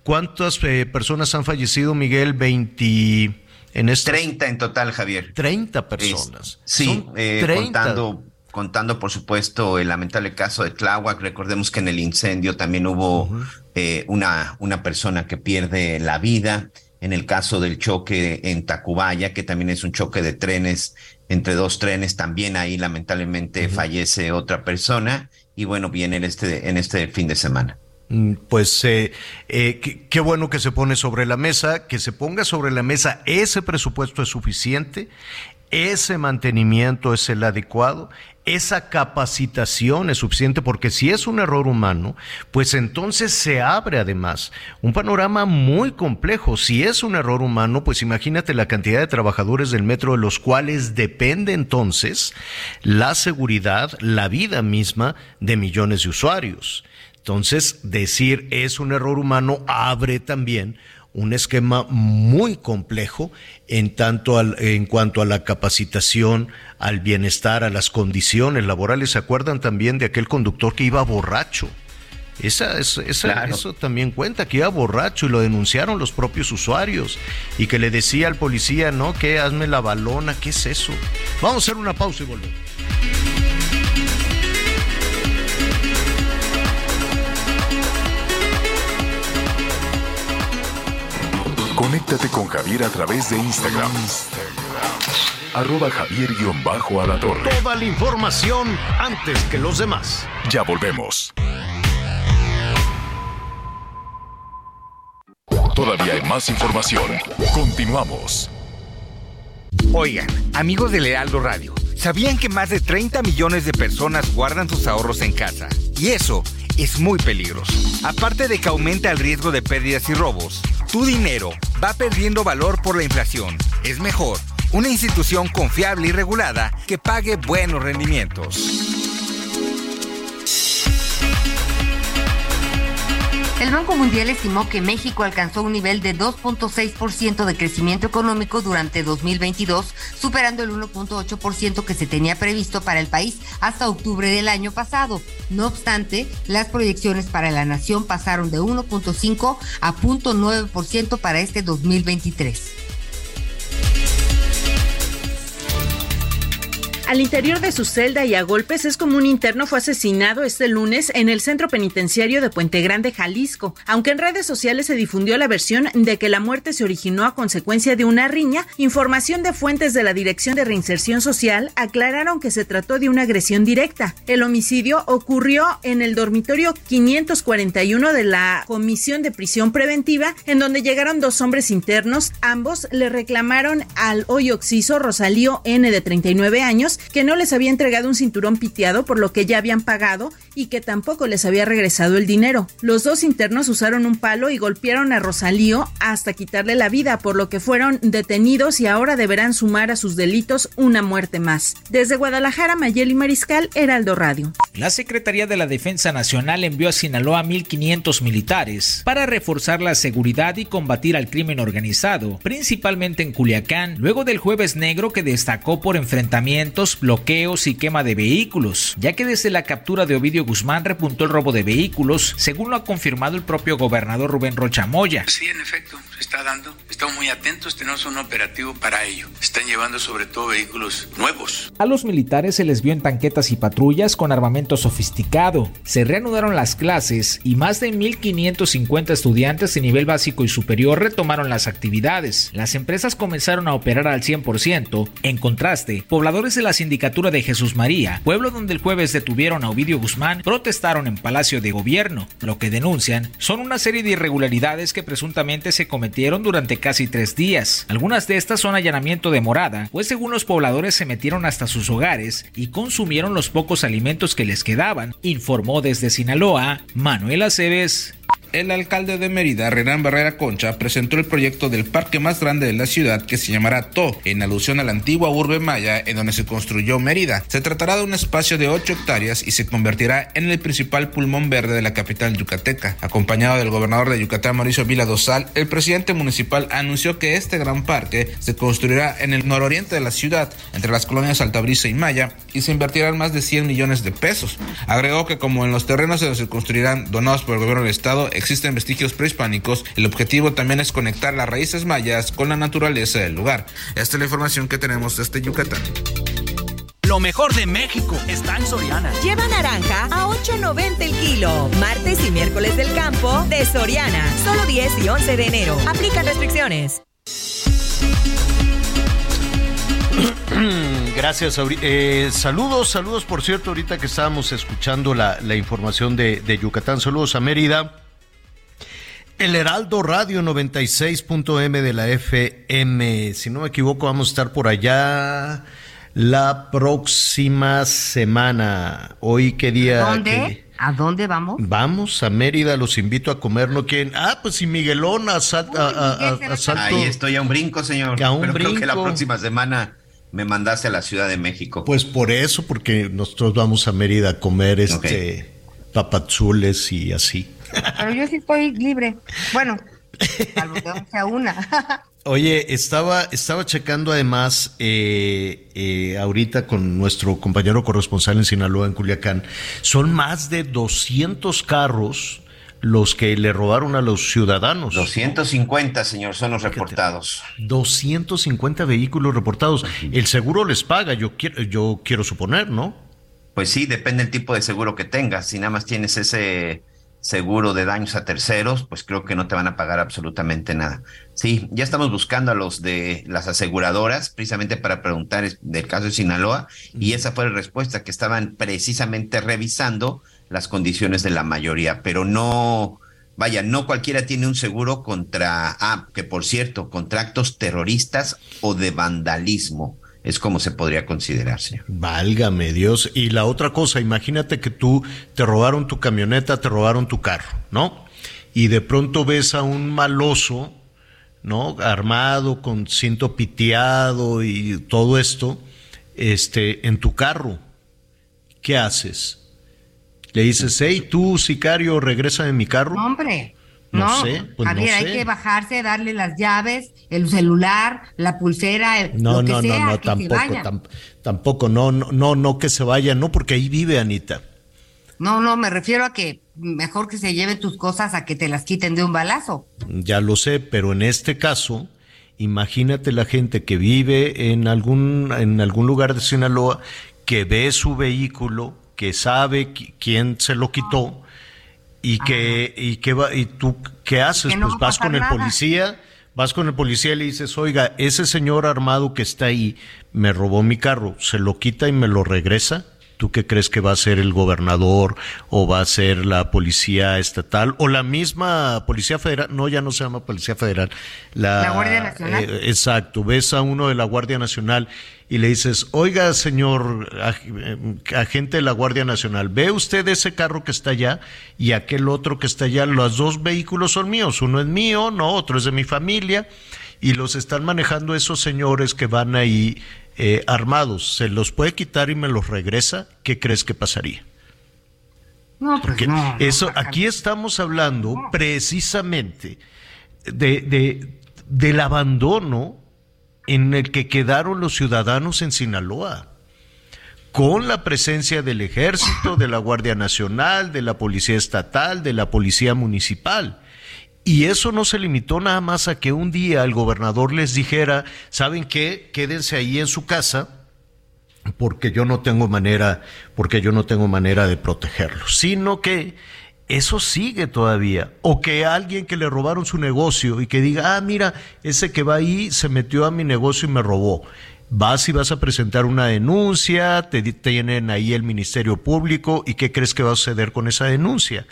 cuántas eh, personas han fallecido, Miguel? 20. En estas... 30 en total, Javier. 30 personas. sí, eh, contando contando por supuesto el lamentable caso de Tláhuac. Recordemos que en el incendio también hubo eh, una, una persona que pierde la vida. En el caso del choque en Tacubaya, que también es un choque de trenes entre dos trenes, también ahí lamentablemente fallece otra persona. Y bueno, viene en este, en este fin de semana. Mm, pues eh, eh, qué, bueno que se pone sobre la mesa, que se ponga sobre la mesa ese presupuesto es suficiente, ese mantenimiento es el adecuado, esa capacitación es suficiente porque si es un error humano, pues entonces se abre además un panorama muy complejo. Si es un error humano, pues imagínate la cantidad de trabajadores del metro de los cuales depende entonces la seguridad, la vida misma de millones de usuarios. Entonces, decir es un error humano abre también un esquema muy complejo en tanto en cuanto a la capacitación, al bienestar, a las condiciones laborales. ¿Se acuerdan también de aquel conductor que iba borracho? Esa, Eso también cuenta, que iba borracho y lo denunciaron los propios usuarios y que le decía al policía, no, que hazme la balona, ¿qué es eso? Vamos a hacer una pausa y volvemos. Conéctate con Javier a través de Instagram. Arroba javier torre. Toda la información antes que los demás. Ya volvemos. Todavía hay más información. Continuamos. Oigan, amigos de Lealdo Radio, ¿sabían que más de 30 millones de personas guardan sus ahorros en casa? Y eso es muy peligroso. Aparte de que aumenta el riesgo de pérdidas y robos, tu dinero va perdiendo valor por la inflación. Es mejor una institución confiable y regulada que pague buenos rendimientos. El Banco Mundial estimó que México alcanzó un nivel de 2.6% de crecimiento económico durante 2022, superando el 1.8% que se tenía previsto para el país hasta octubre del año pasado. No obstante, las proyecciones para la nación pasaron de 1.5 a 0.9% para este 2023. Al interior de su celda y a golpes es como un interno fue asesinado este lunes en el centro penitenciario de Puente Grande, Jalisco. Aunque en redes sociales se difundió la versión de que la muerte se originó a consecuencia de una riña, información de fuentes de la Dirección de Reinserción Social aclararon que se trató de una agresión directa. El homicidio ocurrió en el dormitorio 541 de la Comisión de Prisión Preventiva, en donde llegaron dos hombres internos. Ambos le reclamaron al hoy occiso Rosalío N de 39 años que no les había entregado un cinturón piteado por lo que ya habían pagado y que tampoco les había regresado el dinero. Los dos internos usaron un palo y golpearon a Rosalío hasta quitarle la vida, por lo que fueron detenidos y ahora deberán sumar a sus delitos una muerte más. Desde Guadalajara, Mayeli Mariscal, Heraldo Radio. La Secretaría de la Defensa Nacional envió a Sinaloa 1.500 militares para reforzar la seguridad y combatir al crimen organizado, principalmente en Culiacán, luego del jueves negro que destacó por enfrentamientos bloqueos y quema de vehículos, ya que desde la captura de Ovidio Guzmán repuntó el robo de vehículos, según lo ha confirmado el propio gobernador Rubén Rocha Moya. Sí, en efecto, se está dando Estamos muy atentos, tenemos un operativo para ello. Están llevando sobre todo vehículos nuevos. A los militares se les vio en tanquetas y patrullas con armamento sofisticado. Se reanudaron las clases y más de 1.550 estudiantes de nivel básico y superior retomaron las actividades. Las empresas comenzaron a operar al 100%. En contraste, pobladores de la sindicatura de Jesús María, pueblo donde el jueves detuvieron a Ovidio Guzmán, protestaron en Palacio de Gobierno. Lo que denuncian son una serie de irregularidades que presuntamente se cometieron durante casi tres días. Algunas de estas son allanamiento de morada, pues según los pobladores se metieron hasta sus hogares y consumieron los pocos alimentos que les quedaban, informó desde Sinaloa Manuel Aceves el alcalde de Mérida, Renan Barrera Concha, presentó el proyecto del parque más grande de la ciudad que se llamará TO, en alusión a la antigua urbe maya en donde se construyó Mérida. Se tratará de un espacio de 8 hectáreas y se convertirá en el principal pulmón verde de la capital yucateca. Acompañado del gobernador de Yucatán, Mauricio Vila Dosal, el presidente municipal anunció que este gran parque se construirá en el nororiente de la ciudad, entre las colonias Altabrisa y Maya, y se invertirán más de 100 millones de pesos. Agregó que como en los terrenos se construirán donados por el gobierno del estado, existen vestigios prehispánicos, el objetivo también es conectar las raíces mayas con la naturaleza del lugar. Esta es la información que tenemos desde Yucatán. Lo mejor de México está en Soriana. Lleva naranja a 8.90 el kilo. Martes y miércoles del campo de Soriana. Solo 10 y 11 de enero. Aplican restricciones. <clears throat> Gracias. Eh, saludos, saludos por cierto, ahorita que estábamos escuchando la, información de, de, Yucatán. Saludos a Mérida. El Heraldo Radio 96.m de la FM. Si no me equivoco, vamos a estar por allá la próxima semana. Hoy, ¿qué día? ¿Dónde? ¿A dónde vamos? Vamos a Mérida, los invito a comer, ¿no quieren? Ah, pues si Miguelón asalto. Ahí estoy a un brinco, señor. A un Pero brinco. creo que la próxima semana me mandaste a la Ciudad de México. Pues por eso, porque nosotros vamos a Mérida a comer este papazules y así. Pero yo sí estoy libre. Bueno, salvo que sea una. <laughs> Oye, estaba, estaba checando además eh, eh, ahorita con nuestro compañero corresponsal en Sinaloa, en Culiacán, son más de 200 carros los que le robaron a los ciudadanos. 250, señor, son los reportados. 250 vehículos reportados. El seguro les paga, yo quiero, yo quiero suponer, ¿no? Pues sí, depende del tipo de seguro que tengas. Si nada más tienes ese seguro de daños a terceros, pues creo que no te van a pagar absolutamente nada. Sí, ya estamos buscando a los de las aseguradoras precisamente para preguntar del caso de Sinaloa y esa fue la respuesta, que estaban precisamente revisando las condiciones de la mayoría, pero no, vaya, no cualquiera tiene un seguro contra, ah, que por cierto, contra actos terroristas o de vandalismo es como se podría considerar, señor. Válgame Dios. Y la otra cosa, imagínate que tú te robaron tu camioneta, te robaron tu carro, ¿no? Y de pronto ves a un maloso, ¿no? Armado, con cinto piteado y todo esto, este, en tu carro. ¿Qué haces? Le dices, hey, tú, sicario, regresa en mi carro. Hombre. No, sé, pues Javier, hay que bajarse, darle las llaves, el celular, la pulsera, el, no, no, no, no, tampoco, tampoco, no, no, no, no que se vaya, no, porque ahí vive Anita. No, no, me refiero a que mejor que se lleven tus cosas a que te las quiten de un balazo. Ya lo sé, pero en este caso, imagínate la gente que vive en algún, en algún lugar de Sinaloa, que ve su vehículo, que sabe quién se lo quitó y que, y que va, y tú qué haces, pues vas con el policía, vas con el policía y le dices, oiga, ese señor armado que está ahí me robó mi carro, se lo quita y me lo regresa. ¿Tú qué crees que va a ser el gobernador o va a ser la policía estatal o la misma policía federal? No, ya no se llama policía federal. La, Guardia Nacional. Eh, exacto, ves a uno de la Guardia Nacional y le dices, oiga, señor agente de la Guardia Nacional, ¿ve usted ese carro que está allá y aquel otro que está allá? Los dos vehículos son míos, uno es mío, no, otro es de mi familia y los están manejando esos señores que van ahí eh, armados, ¿se los puede quitar y me los regresa? ¿Qué crees que pasaría? No, pues no, eso, aquí estamos hablando precisamente de, de, del abandono en el que quedaron los ciudadanos en Sinaloa con la presencia del ejército, de la Guardia Nacional, de la Policía Estatal, de la Policía Municipal. Y eso no se limitó nada más a que un día el gobernador les dijera, ¿saben qué? Quédense ahí en su casa porque yo no tengo manera, porque yo no tengo manera de protegerlos, sino que eso sigue todavía. O que alguien que le robaron su negocio y que diga, ah, mira, ese que va ahí se metió a mi negocio y me robó. Vas y vas a presentar una denuncia, te tienen ahí el Ministerio Público y ¿qué crees que va a suceder con esa denuncia?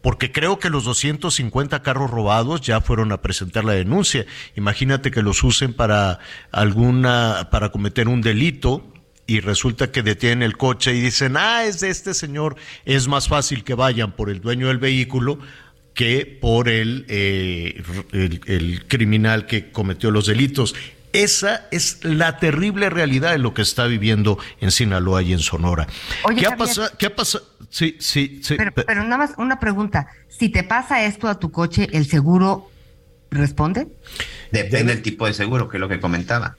Porque creo que los 250 carros robados ya fueron a presentar la denuncia. Imagínate que los usen para alguna, para cometer un delito y resulta que detienen el coche y dicen, ah, es de este señor, es más fácil que vayan por el dueño del vehículo que por el, eh, el, criminal que cometió los delitos. Esa es la terrible realidad de lo que está viviendo en Sinaloa y en Sonora. ¿Qué, ha pasado, ¿Qué ha pasado? Sí, sí, sí. Pero, pero nada más una pregunta. Si te pasa esto a tu coche, ¿el seguro responde? Depende del tipo de seguro, que es lo que comentaba.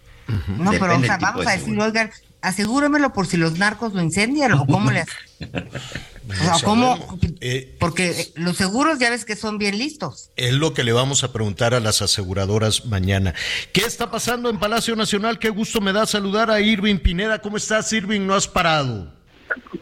No, pero o sea, vamos a decir, oigan, asegúramelo por si los narcos lo incendian o cómo le <laughs> o cómo eh, porque los seguros ya ves que son bien listos. Es lo que le vamos a preguntar a las aseguradoras mañana. ¿Qué está pasando en Palacio Nacional? Qué gusto me da saludar a Irving Pineda. ¿Cómo estás, Irving? No has parado.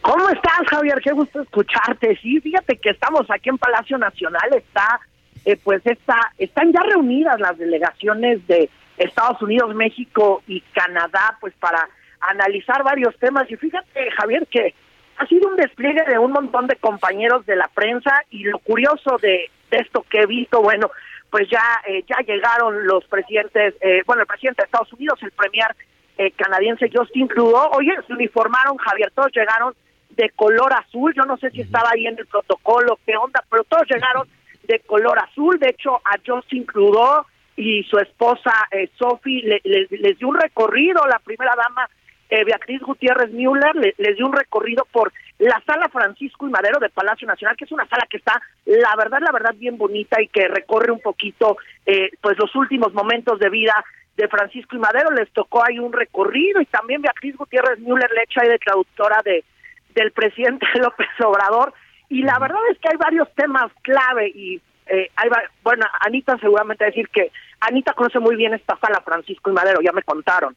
¿Cómo estás, Javier? Qué gusto escucharte. Sí, fíjate que estamos aquí en Palacio Nacional. Está, eh, pues, está, están ya reunidas las delegaciones de Estados Unidos, México y Canadá, pues, para analizar varios temas. Y fíjate, Javier, que ha sido un despliegue de un montón de compañeros de la prensa y lo curioso de, esto que he visto, bueno, pues ya eh, ya llegaron los presidentes, eh, bueno, el presidente de Estados Unidos, el premier eh, canadiense Justin Trudeau, oye, se uniformaron, Javier, todos llegaron de color azul, yo no sé si estaba ahí en el protocolo, qué onda, pero todos llegaron de color azul, de hecho a Justin Trudeau y su esposa Sophie les dio un recorrido, la primera dama eh, Beatriz Gutiérrez Müller les dio un recorrido por la sala Francisco y Madero de Palacio Nacional, que es una sala que está, la verdad, la verdad, bien bonita y que recorre un poquito, eh, pues, los últimos momentos de vida de Francisco y Madero. Les tocó ahí un recorrido y también Beatriz Gutiérrez Müller le echa ahí de traductora de del presidente <laughs> López Obrador. Y la verdad es que hay varios temas clave y eh, hay, bueno, Anita seguramente va a decir que Anita conoce muy bien esta sala Francisco y Madero, ya me contaron.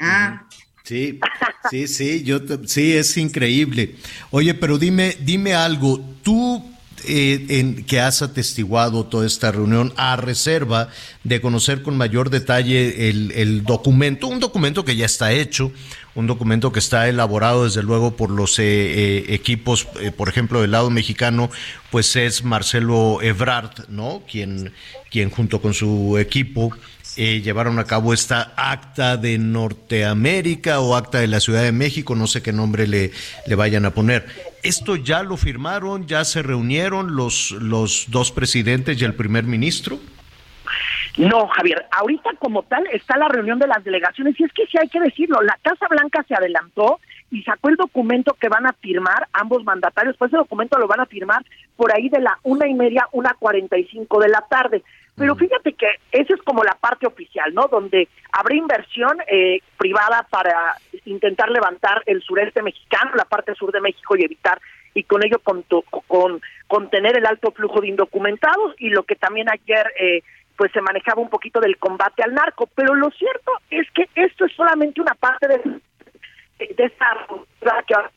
Ah, Sí, sí, sí, yo sí es increíble. Oye, pero dime, dime algo. Tú eh, en, que has atestiguado toda esta reunión a reserva de conocer con mayor detalle el, documento, un documento que ya está hecho, un documento que está elaborado desde luego por los eh, eh, equipos, por ejemplo, del lado mexicano, pues es Marcelo Ebrard, ¿no? Quien, quien junto con su equipo eh, llevaron a cabo esta acta de Norteamérica o acta de la Ciudad de México, no sé qué nombre le, le vayan a poner. ¿Esto ya lo firmaron? ¿Ya se reunieron los, los dos presidentes y el primer ministro? No, Javier, ahorita como tal está la reunión de las delegaciones y es que sí hay que decirlo, la Casa Blanca se adelantó y sacó el documento que van a firmar ambos mandatarios, pues ese documento lo van a firmar por ahí de la una y media, una cuarenta y cinco de la tarde. Pero fíjate que esa es como la parte oficial, ¿no? Donde habrá inversión eh, privada para intentar levantar el sureste mexicano, la parte sur de México y evitar y con ello con, con contener el alto flujo de indocumentados y lo que también ayer eh, pues se manejaba un poquito del combate al narco. Pero lo cierto es que esto es solamente una parte de, de esa que a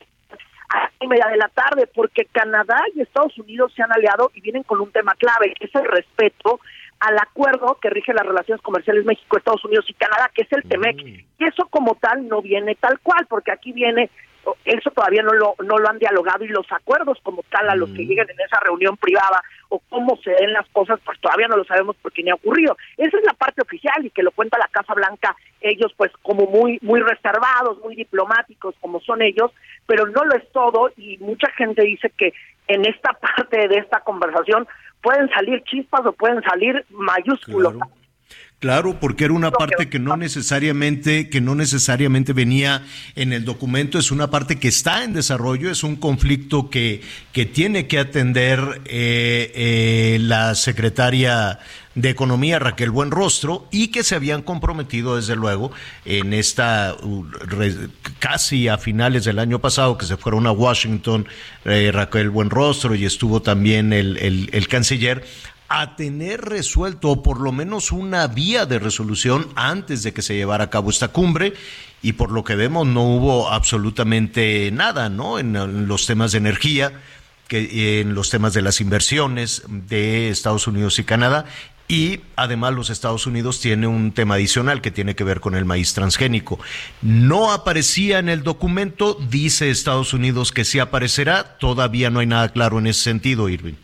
media de la tarde, porque Canadá y Estados Unidos se han aliado y vienen con un tema clave, que es el respeto al acuerdo que rige las relaciones comerciales México, Estados Unidos y Canadá, que es el TEMEC. Y eso como tal no viene tal cual, porque aquí viene, eso todavía no lo, no lo han dialogado y los acuerdos como tal a los que lleguen en esa reunión privada o cómo se den las cosas, pues todavía no lo sabemos porque ni ha ocurrido. Esa es la parte oficial y que lo cuenta la Casa Blanca, ellos pues como muy, muy reservados, muy diplomáticos como son ellos, pero no lo es todo y mucha gente dice que en esta <laughs> parte de esta conversación pueden salir chispas o pueden salir mayúsculos. Claro. Porque era una parte que no necesariamente, que no necesariamente venía en el documento, es una parte que está en desarrollo, es un conflicto que, que tiene que atender eh, eh, la secretaria de Economía, Raquel Buenrostro, y que se habían comprometido, desde luego, en esta casi a finales del año pasado, que se fueron a Washington, eh, Raquel Buenrostro, y estuvo también el, el, el canciller, a tener resuelto o por lo menos una vía de resolución antes de que se llevara a cabo esta cumbre y por lo que vemos no hubo absolutamente nada, ¿no? En, los temas de energía, que en los temas de las inversiones de Estados Unidos y Canadá y además los Estados Unidos tiene un tema adicional que tiene que ver con el maíz transgénico. No aparecía en el documento, dice Estados Unidos que sí aparecerá, todavía no hay nada claro en ese sentido, Irving.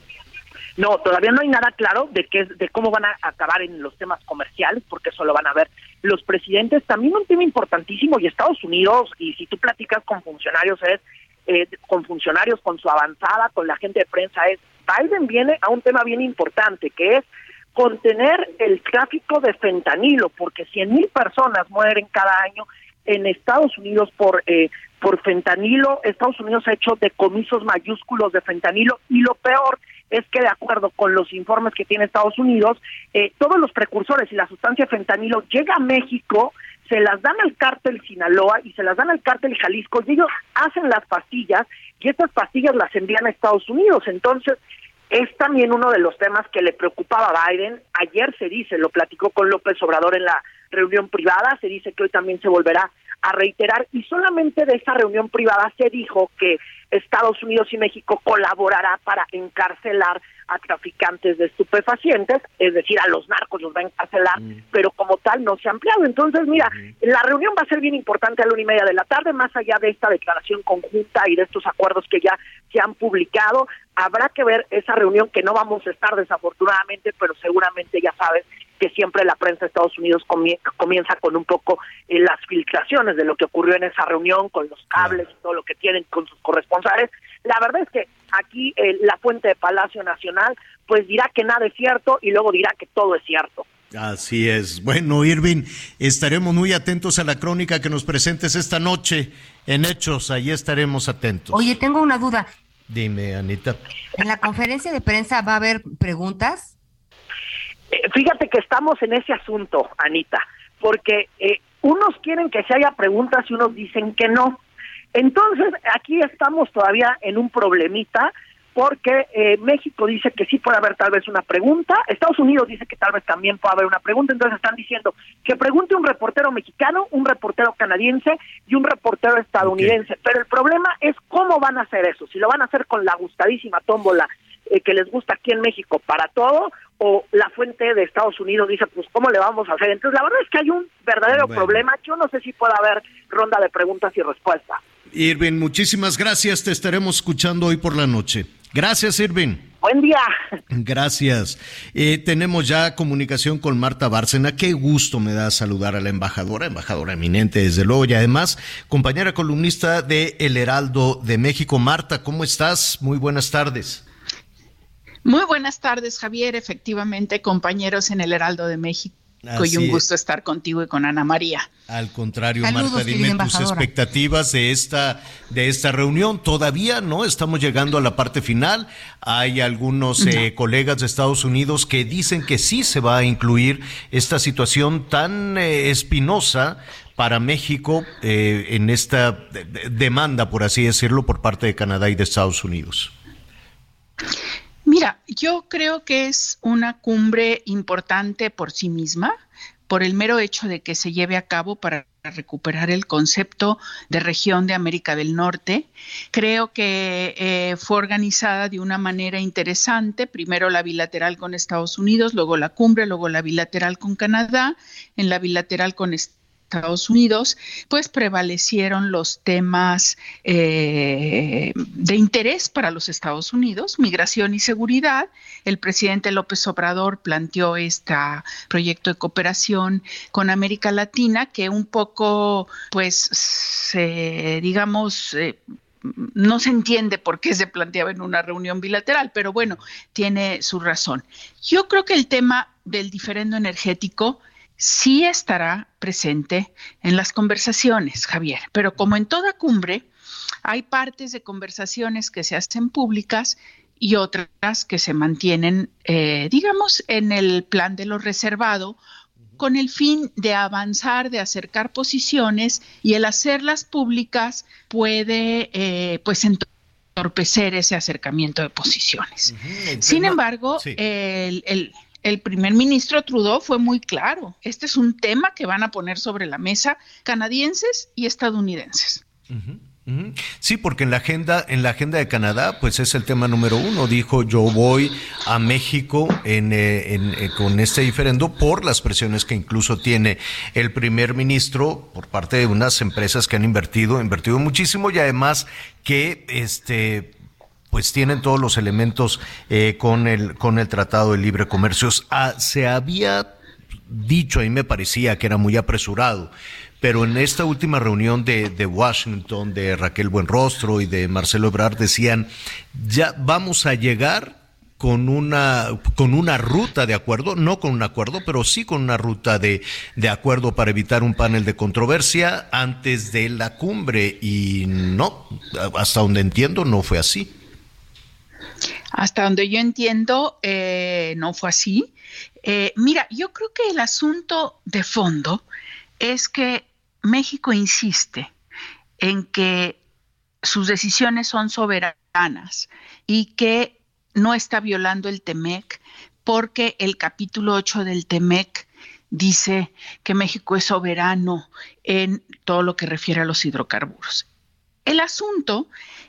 No, todavía no hay nada claro de qué de cómo van a acabar en los temas comerciales, porque eso lo van a ver los presidentes. También un tema importantísimo y Estados Unidos y si tú platicas con funcionarios es eh, con funcionarios, con su avanzada, con la gente de prensa es Biden viene a un tema bien importante que es contener el tráfico de fentanilo, porque 100 mil personas mueren cada año en Estados Unidos por eh, por fentanilo. Estados Unidos ha hecho decomisos mayúsculos de fentanilo y lo peor es que de acuerdo con los informes que tiene Estados Unidos, eh, todos los precursores y la sustancia fentanilo llega a México, se las dan al cártel Sinaloa y se las dan al cártel Jalisco y ellos hacen las pastillas y estas pastillas las envían a Estados Unidos. Entonces, es también uno de los temas que le preocupaba a Biden. Ayer se dice, lo platicó con López Obrador en la reunión privada, se dice que hoy también se volverá a reiterar y solamente de esa reunión privada se dijo que Estados Unidos y México colaborará para encarcelar a traficantes de estupefacientes, es decir, a los narcos los va a encarcelar, mm. pero como tal no se ha ampliado. Entonces, mira, la reunión va a ser bien importante a la una y media de la tarde, más allá de esta declaración conjunta y de estos acuerdos que ya se han publicado, habrá que ver esa reunión que no vamos a estar desafortunadamente, pero seguramente ya sabes que siempre la prensa de Estados Unidos comienza con un poco eh, las filtraciones de lo que ocurrió en esa reunión, con los cables y todo lo que tienen con sus corresponsales. La verdad es que aquí eh, la fuente de Palacio Nacional pues dirá que nada es cierto y luego dirá que todo es cierto. Así es. Bueno, Irving, estaremos muy atentos a la crónica que nos presentes esta noche en Hechos. Ahí estaremos atentos. Oye, tengo una duda. Dime, Anita. ¿En la conferencia de prensa va a haber preguntas? Eh, fíjate que estamos en ese asunto, Anita, porque eh, unos quieren que se haya preguntas y unos dicen que no. Entonces, aquí estamos todavía en un problemita porque eh, México dice que sí puede haber tal vez una pregunta, Estados Unidos dice que tal vez también puede haber una pregunta, entonces están diciendo que pregunte un reportero mexicano, un reportero canadiense y un reportero estadounidense, pero el problema es cómo van a hacer eso, si lo van a hacer con la gustadísima tómbola eh, que les gusta aquí en México para todo o la fuente de Estados Unidos dice, pues, ¿cómo le vamos a hacer? Entonces, la verdad es que hay un verdadero problema. Yo no sé si puede haber ronda de preguntas y respuestas. Irving, muchísimas gracias. Te estaremos escuchando hoy por la noche. Gracias, Irving. Buen día. Gracias. Eh, tenemos ya comunicación con Marta Bárcena. Qué gusto me da saludar a la embajadora, embajadora eminente, desde luego, y además compañera columnista de El Heraldo de México. Marta, ¿cómo estás? Muy buenas tardes. Muy buenas tardes, Javier. Efectivamente, compañeros en el Heraldo de México. Y un gusto estar contigo y con Ana María. Al contrario, Marta, dime tus expectativas de esta, de esta reunión. Todavía no estamos llegando a la parte final. Hay algunos eh, colegas de Estados Unidos que dicen que sí se va a incluir esta situación tan eh, espinosa para México eh, en esta demanda, por así decirlo, por parte de Canadá y de Estados Unidos. Mira, yo creo que es una cumbre importante por sí misma, por el mero hecho de que se lleve a cabo para recuperar el concepto de región de América del Norte. Creo que eh, fue organizada de una manera interesante, primero la bilateral con Estados Unidos, luego la cumbre, luego la bilateral con Canadá, en la bilateral con Estados Unidos, pues prevalecieron los temas eh, de interés para los Estados Unidos, migración y seguridad. El presidente López Obrador planteó este proyecto de cooperación con América Latina que un poco, pues, digamos, eh, no se entiende por qué se planteaba en una reunión bilateral, pero bueno, tiene su razón. Yo creo que el tema del diferendo energético sí estará presente en las conversaciones, Javier, pero como en toda cumbre, hay partes de conversaciones que se hacen públicas y otras que se mantienen, eh, digamos, en el plan de lo reservado, con el fin de avanzar, de acercar posiciones y el hacerlas públicas puede, eh, pues entorpecer ese acercamiento de posiciones. Sin embargo, el, el, el primer ministro Trudeau fue muy claro. Este es un tema que van a poner sobre la mesa canadienses y estadounidenses. Sí, porque en la agenda, en la agenda de Canadá, pues es el tema número uno. Dijo yo voy a México eh, eh, con este diferendo por las presiones que incluso tiene el primer ministro por parte de unas empresas que han invertido, invertido muchísimo y además que este pues tienen todos los elementos eh, con el con el Tratado de Libre Comercio. Ah, se había dicho, ahí me parecía que era muy apresurado, pero en esta última reunión de, de, Washington, de Raquel Buenrostro y de Marcelo Ebrard, decían, ya vamos a llegar con una, con una ruta de acuerdo, no con un acuerdo, pero sí con una ruta de, de acuerdo para evitar un panel de controversia antes de la cumbre. Y no, hasta donde entiendo, no fue así. Hasta donde yo entiendo, eh, no fue así. Eh, mira, yo creo que el asunto de fondo es que México insiste en que sus decisiones son soberanas y que no está violando el TEMEC porque el capítulo 8 del TEMEC dice que México es soberano en todo lo que refiere a los hidrocarburos. El asunto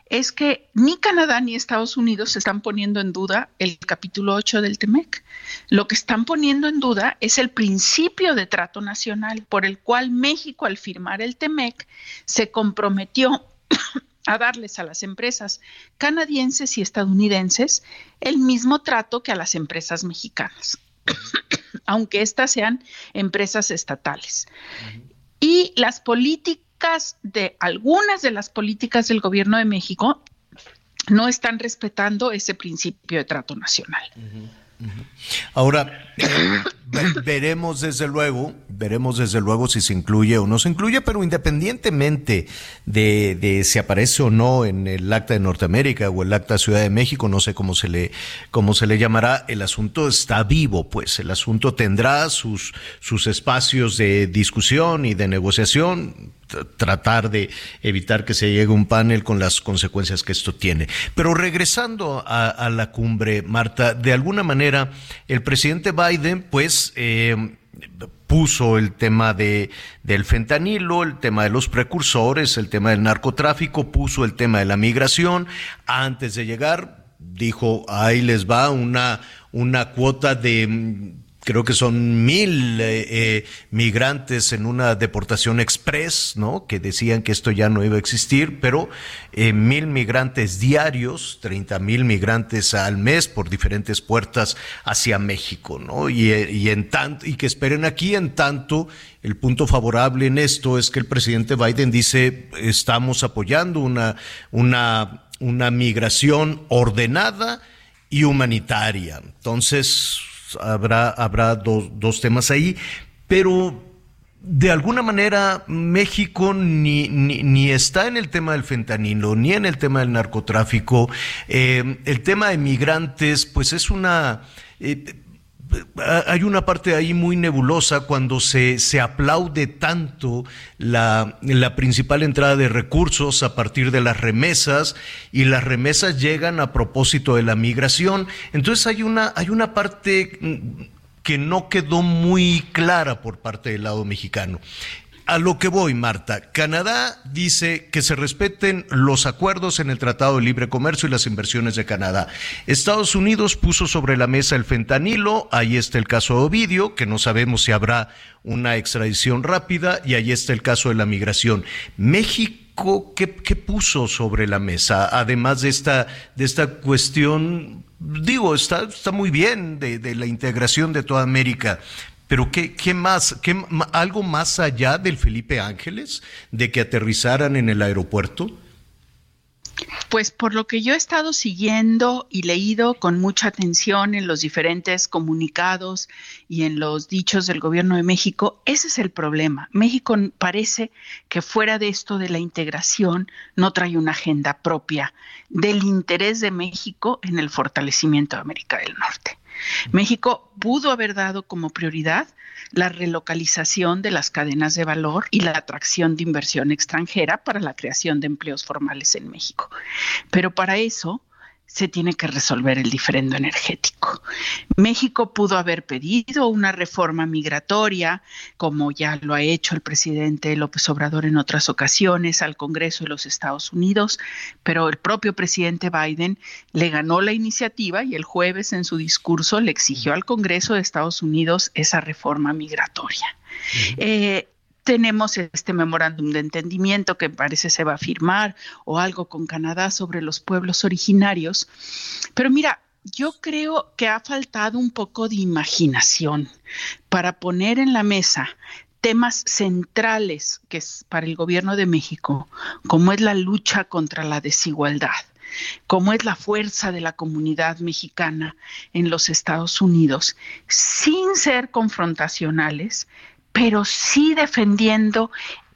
es que ni Canadá ni Estados Unidos están poniendo en duda el capítulo 8 del TEMEC. Lo que están poniendo en duda es el principio de trato nacional por el cual México al firmar el TEMEC se comprometió <coughs> a darles a las empresas canadienses y estadounidenses el mismo trato que a las empresas mexicanas, <coughs> aunque éstas sean empresas estatales. Y las políticas de algunas de las políticas del gobierno de México no están respetando ese principio de trato nacional. Ahora, eh, veremos desde luego, veremos desde luego si se incluye o no se incluye, pero independientemente de, de, si aparece o no en el acta de Norteamérica o el acta Ciudad de México, no sé cómo se le, cómo se le llamará, el asunto está vivo, pues el asunto tendrá sus, sus espacios de discusión y de negociación tratar de evitar que se llegue un panel con las consecuencias que esto tiene. Pero regresando a, la cumbre, Marta, de alguna manera el presidente Biden, pues, eh, puso el tema de, del fentanilo, el tema de los precursores, el tema del narcotráfico, puso el tema de la migración. Antes de llegar, dijo, ahí les va una, una cuota de creo que son mil eh, eh, migrantes en una deportación express, ¿no? Que decían que esto ya no iba a existir, pero eh, mil migrantes diarios, treinta mil migrantes al mes por diferentes puertas hacia México, ¿no? Y, y en tanto, y que esperen aquí en tanto el punto favorable en esto es que el presidente Biden dice estamos apoyando una, una, una migración ordenada y humanitaria. Entonces, habrá, habrá dos, dos temas ahí, pero de alguna manera México ni, ni, está en el tema del fentanilo, ni en el tema del narcotráfico. Eh, el tema de migrantes, pues es una... Eh, hay una parte ahí muy nebulosa cuando se, se aplaude tanto la, la, principal entrada de recursos a partir de las remesas y las remesas llegan a propósito de la migración. Entonces hay una, hay una parte que no quedó muy clara por parte del lado mexicano a lo que voy, Marta. Canadá dice que se respeten los acuerdos en el Tratado de Libre Comercio y las inversiones de Canadá. Estados Unidos puso sobre la mesa el fentanilo, ahí está el caso de Ovidio, que no sabemos si habrá una extradición rápida, y ahí está el caso de la migración. México, ¿qué, puso sobre la mesa? Además de esta, de esta cuestión digo, está, está muy bien de, de, la integración de toda América, pero ¿qué, más? Qué, ¿Algo más allá del Felipe Ángeles, de que aterrizaran en el aeropuerto? Pues por lo que yo he estado siguiendo y leído con mucha atención en los diferentes comunicados y en los dichos del gobierno de México, ese es el problema. México parece que fuera de esto de la integración no trae una agenda propia del interés de México en el fortalecimiento de América del Norte. México pudo haber dado como prioridad la relocalización de las cadenas de valor y la atracción de inversión extranjera para la creación de empleos formales en México. Pero para eso se tiene que resolver el diferendo energético. México pudo haber pedido una reforma migratoria, como ya lo ha hecho el presidente López Obrador en otras ocasiones al Congreso de los Estados Unidos, pero el propio presidente Biden le ganó la iniciativa y el jueves en su discurso le exigió al Congreso de Estados Unidos esa reforma migratoria tenemos este memorándum de entendimiento que parece se va a firmar o algo con Canadá sobre los pueblos originarios. Pero mira, yo creo que ha faltado un poco de imaginación para poner en la mesa temas centrales que es para el gobierno de México, como es la lucha contra la desigualdad, como es la fuerza de la comunidad mexicana en los Estados Unidos, sin ser confrontacionales, pero sí defendiendo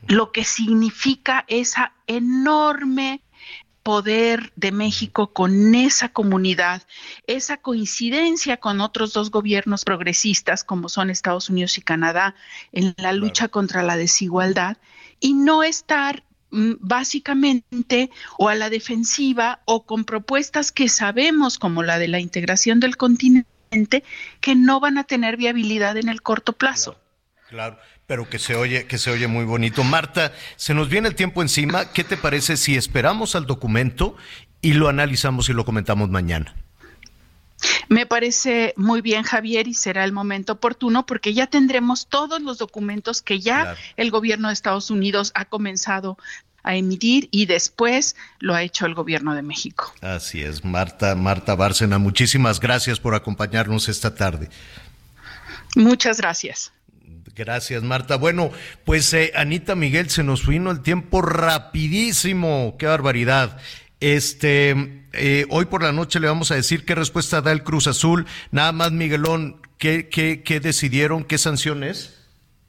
lo que significa esa enorme poder de México con esa comunidad, esa coincidencia con otros dos gobiernos progresistas como son Estados Unidos y Canadá en la lucha contra la desigualdad y no estar mm, básicamente o a la defensiva o con propuestas que sabemos como la de la integración del continente que no van a tener viabilidad en el corto plazo. Claro, pero que se oye, que se oye muy bonito. Marta, se nos viene el tiempo encima. ¿Qué te parece si esperamos al documento y lo analizamos y lo comentamos mañana? Me parece muy bien, Javier, y será el momento oportuno porque ya tendremos todos los documentos que ya el gobierno de Estados Unidos ha comenzado a emitir y después lo ha hecho el gobierno de México. Así es, Marta, Marta Bárcena, muchísimas gracias por acompañarnos esta tarde. Muchas gracias. Gracias, Marta. Bueno, pues eh, Anita Miguel, se nos vino el tiempo rapidísimo. Qué barbaridad. Este, eh, hoy por la noche le vamos a decir qué respuesta da el Cruz Azul. Nada más, Miguelón, ¿qué, qué, qué decidieron? ¿Qué sanciones?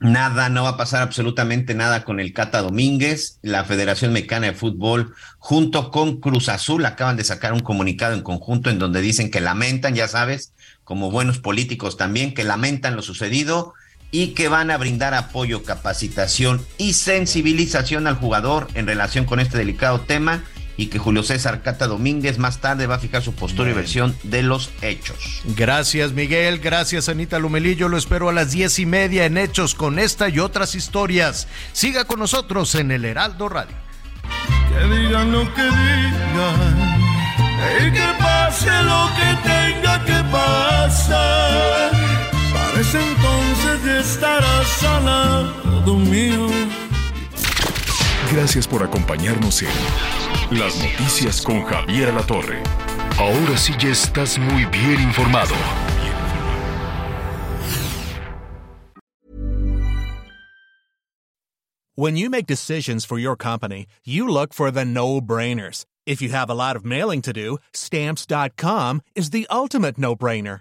Nada, no va a pasar absolutamente nada con el Cata Domínguez. La Federación Mexicana de Fútbol, junto con Cruz Azul, acaban de sacar un comunicado en conjunto en donde dicen que lamentan, ya sabes, como buenos políticos también, que lamentan lo sucedido y que van a brindar apoyo, capacitación y sensibilización al jugador en relación con este delicado tema y que Julio César Cata Domínguez más tarde va a fijar su postura y versión de los hechos. Gracias Miguel, gracias Anita Lumelillo, lo espero a las diez y media en Hechos con esta y otras historias. Siga con nosotros en el Heraldo Radio. Que digan lo que digan y que pase lo que tenga que pasar entonces estarás al lado mío. Gracias por acompañarnos en Las Noticias con Javier La Torre. Ahora sí ya estás muy bien informado. When you make decisions for your company, you look for the no-brainers. If you have a lot of mailing to do, stamps.com is the ultimate no-brainer.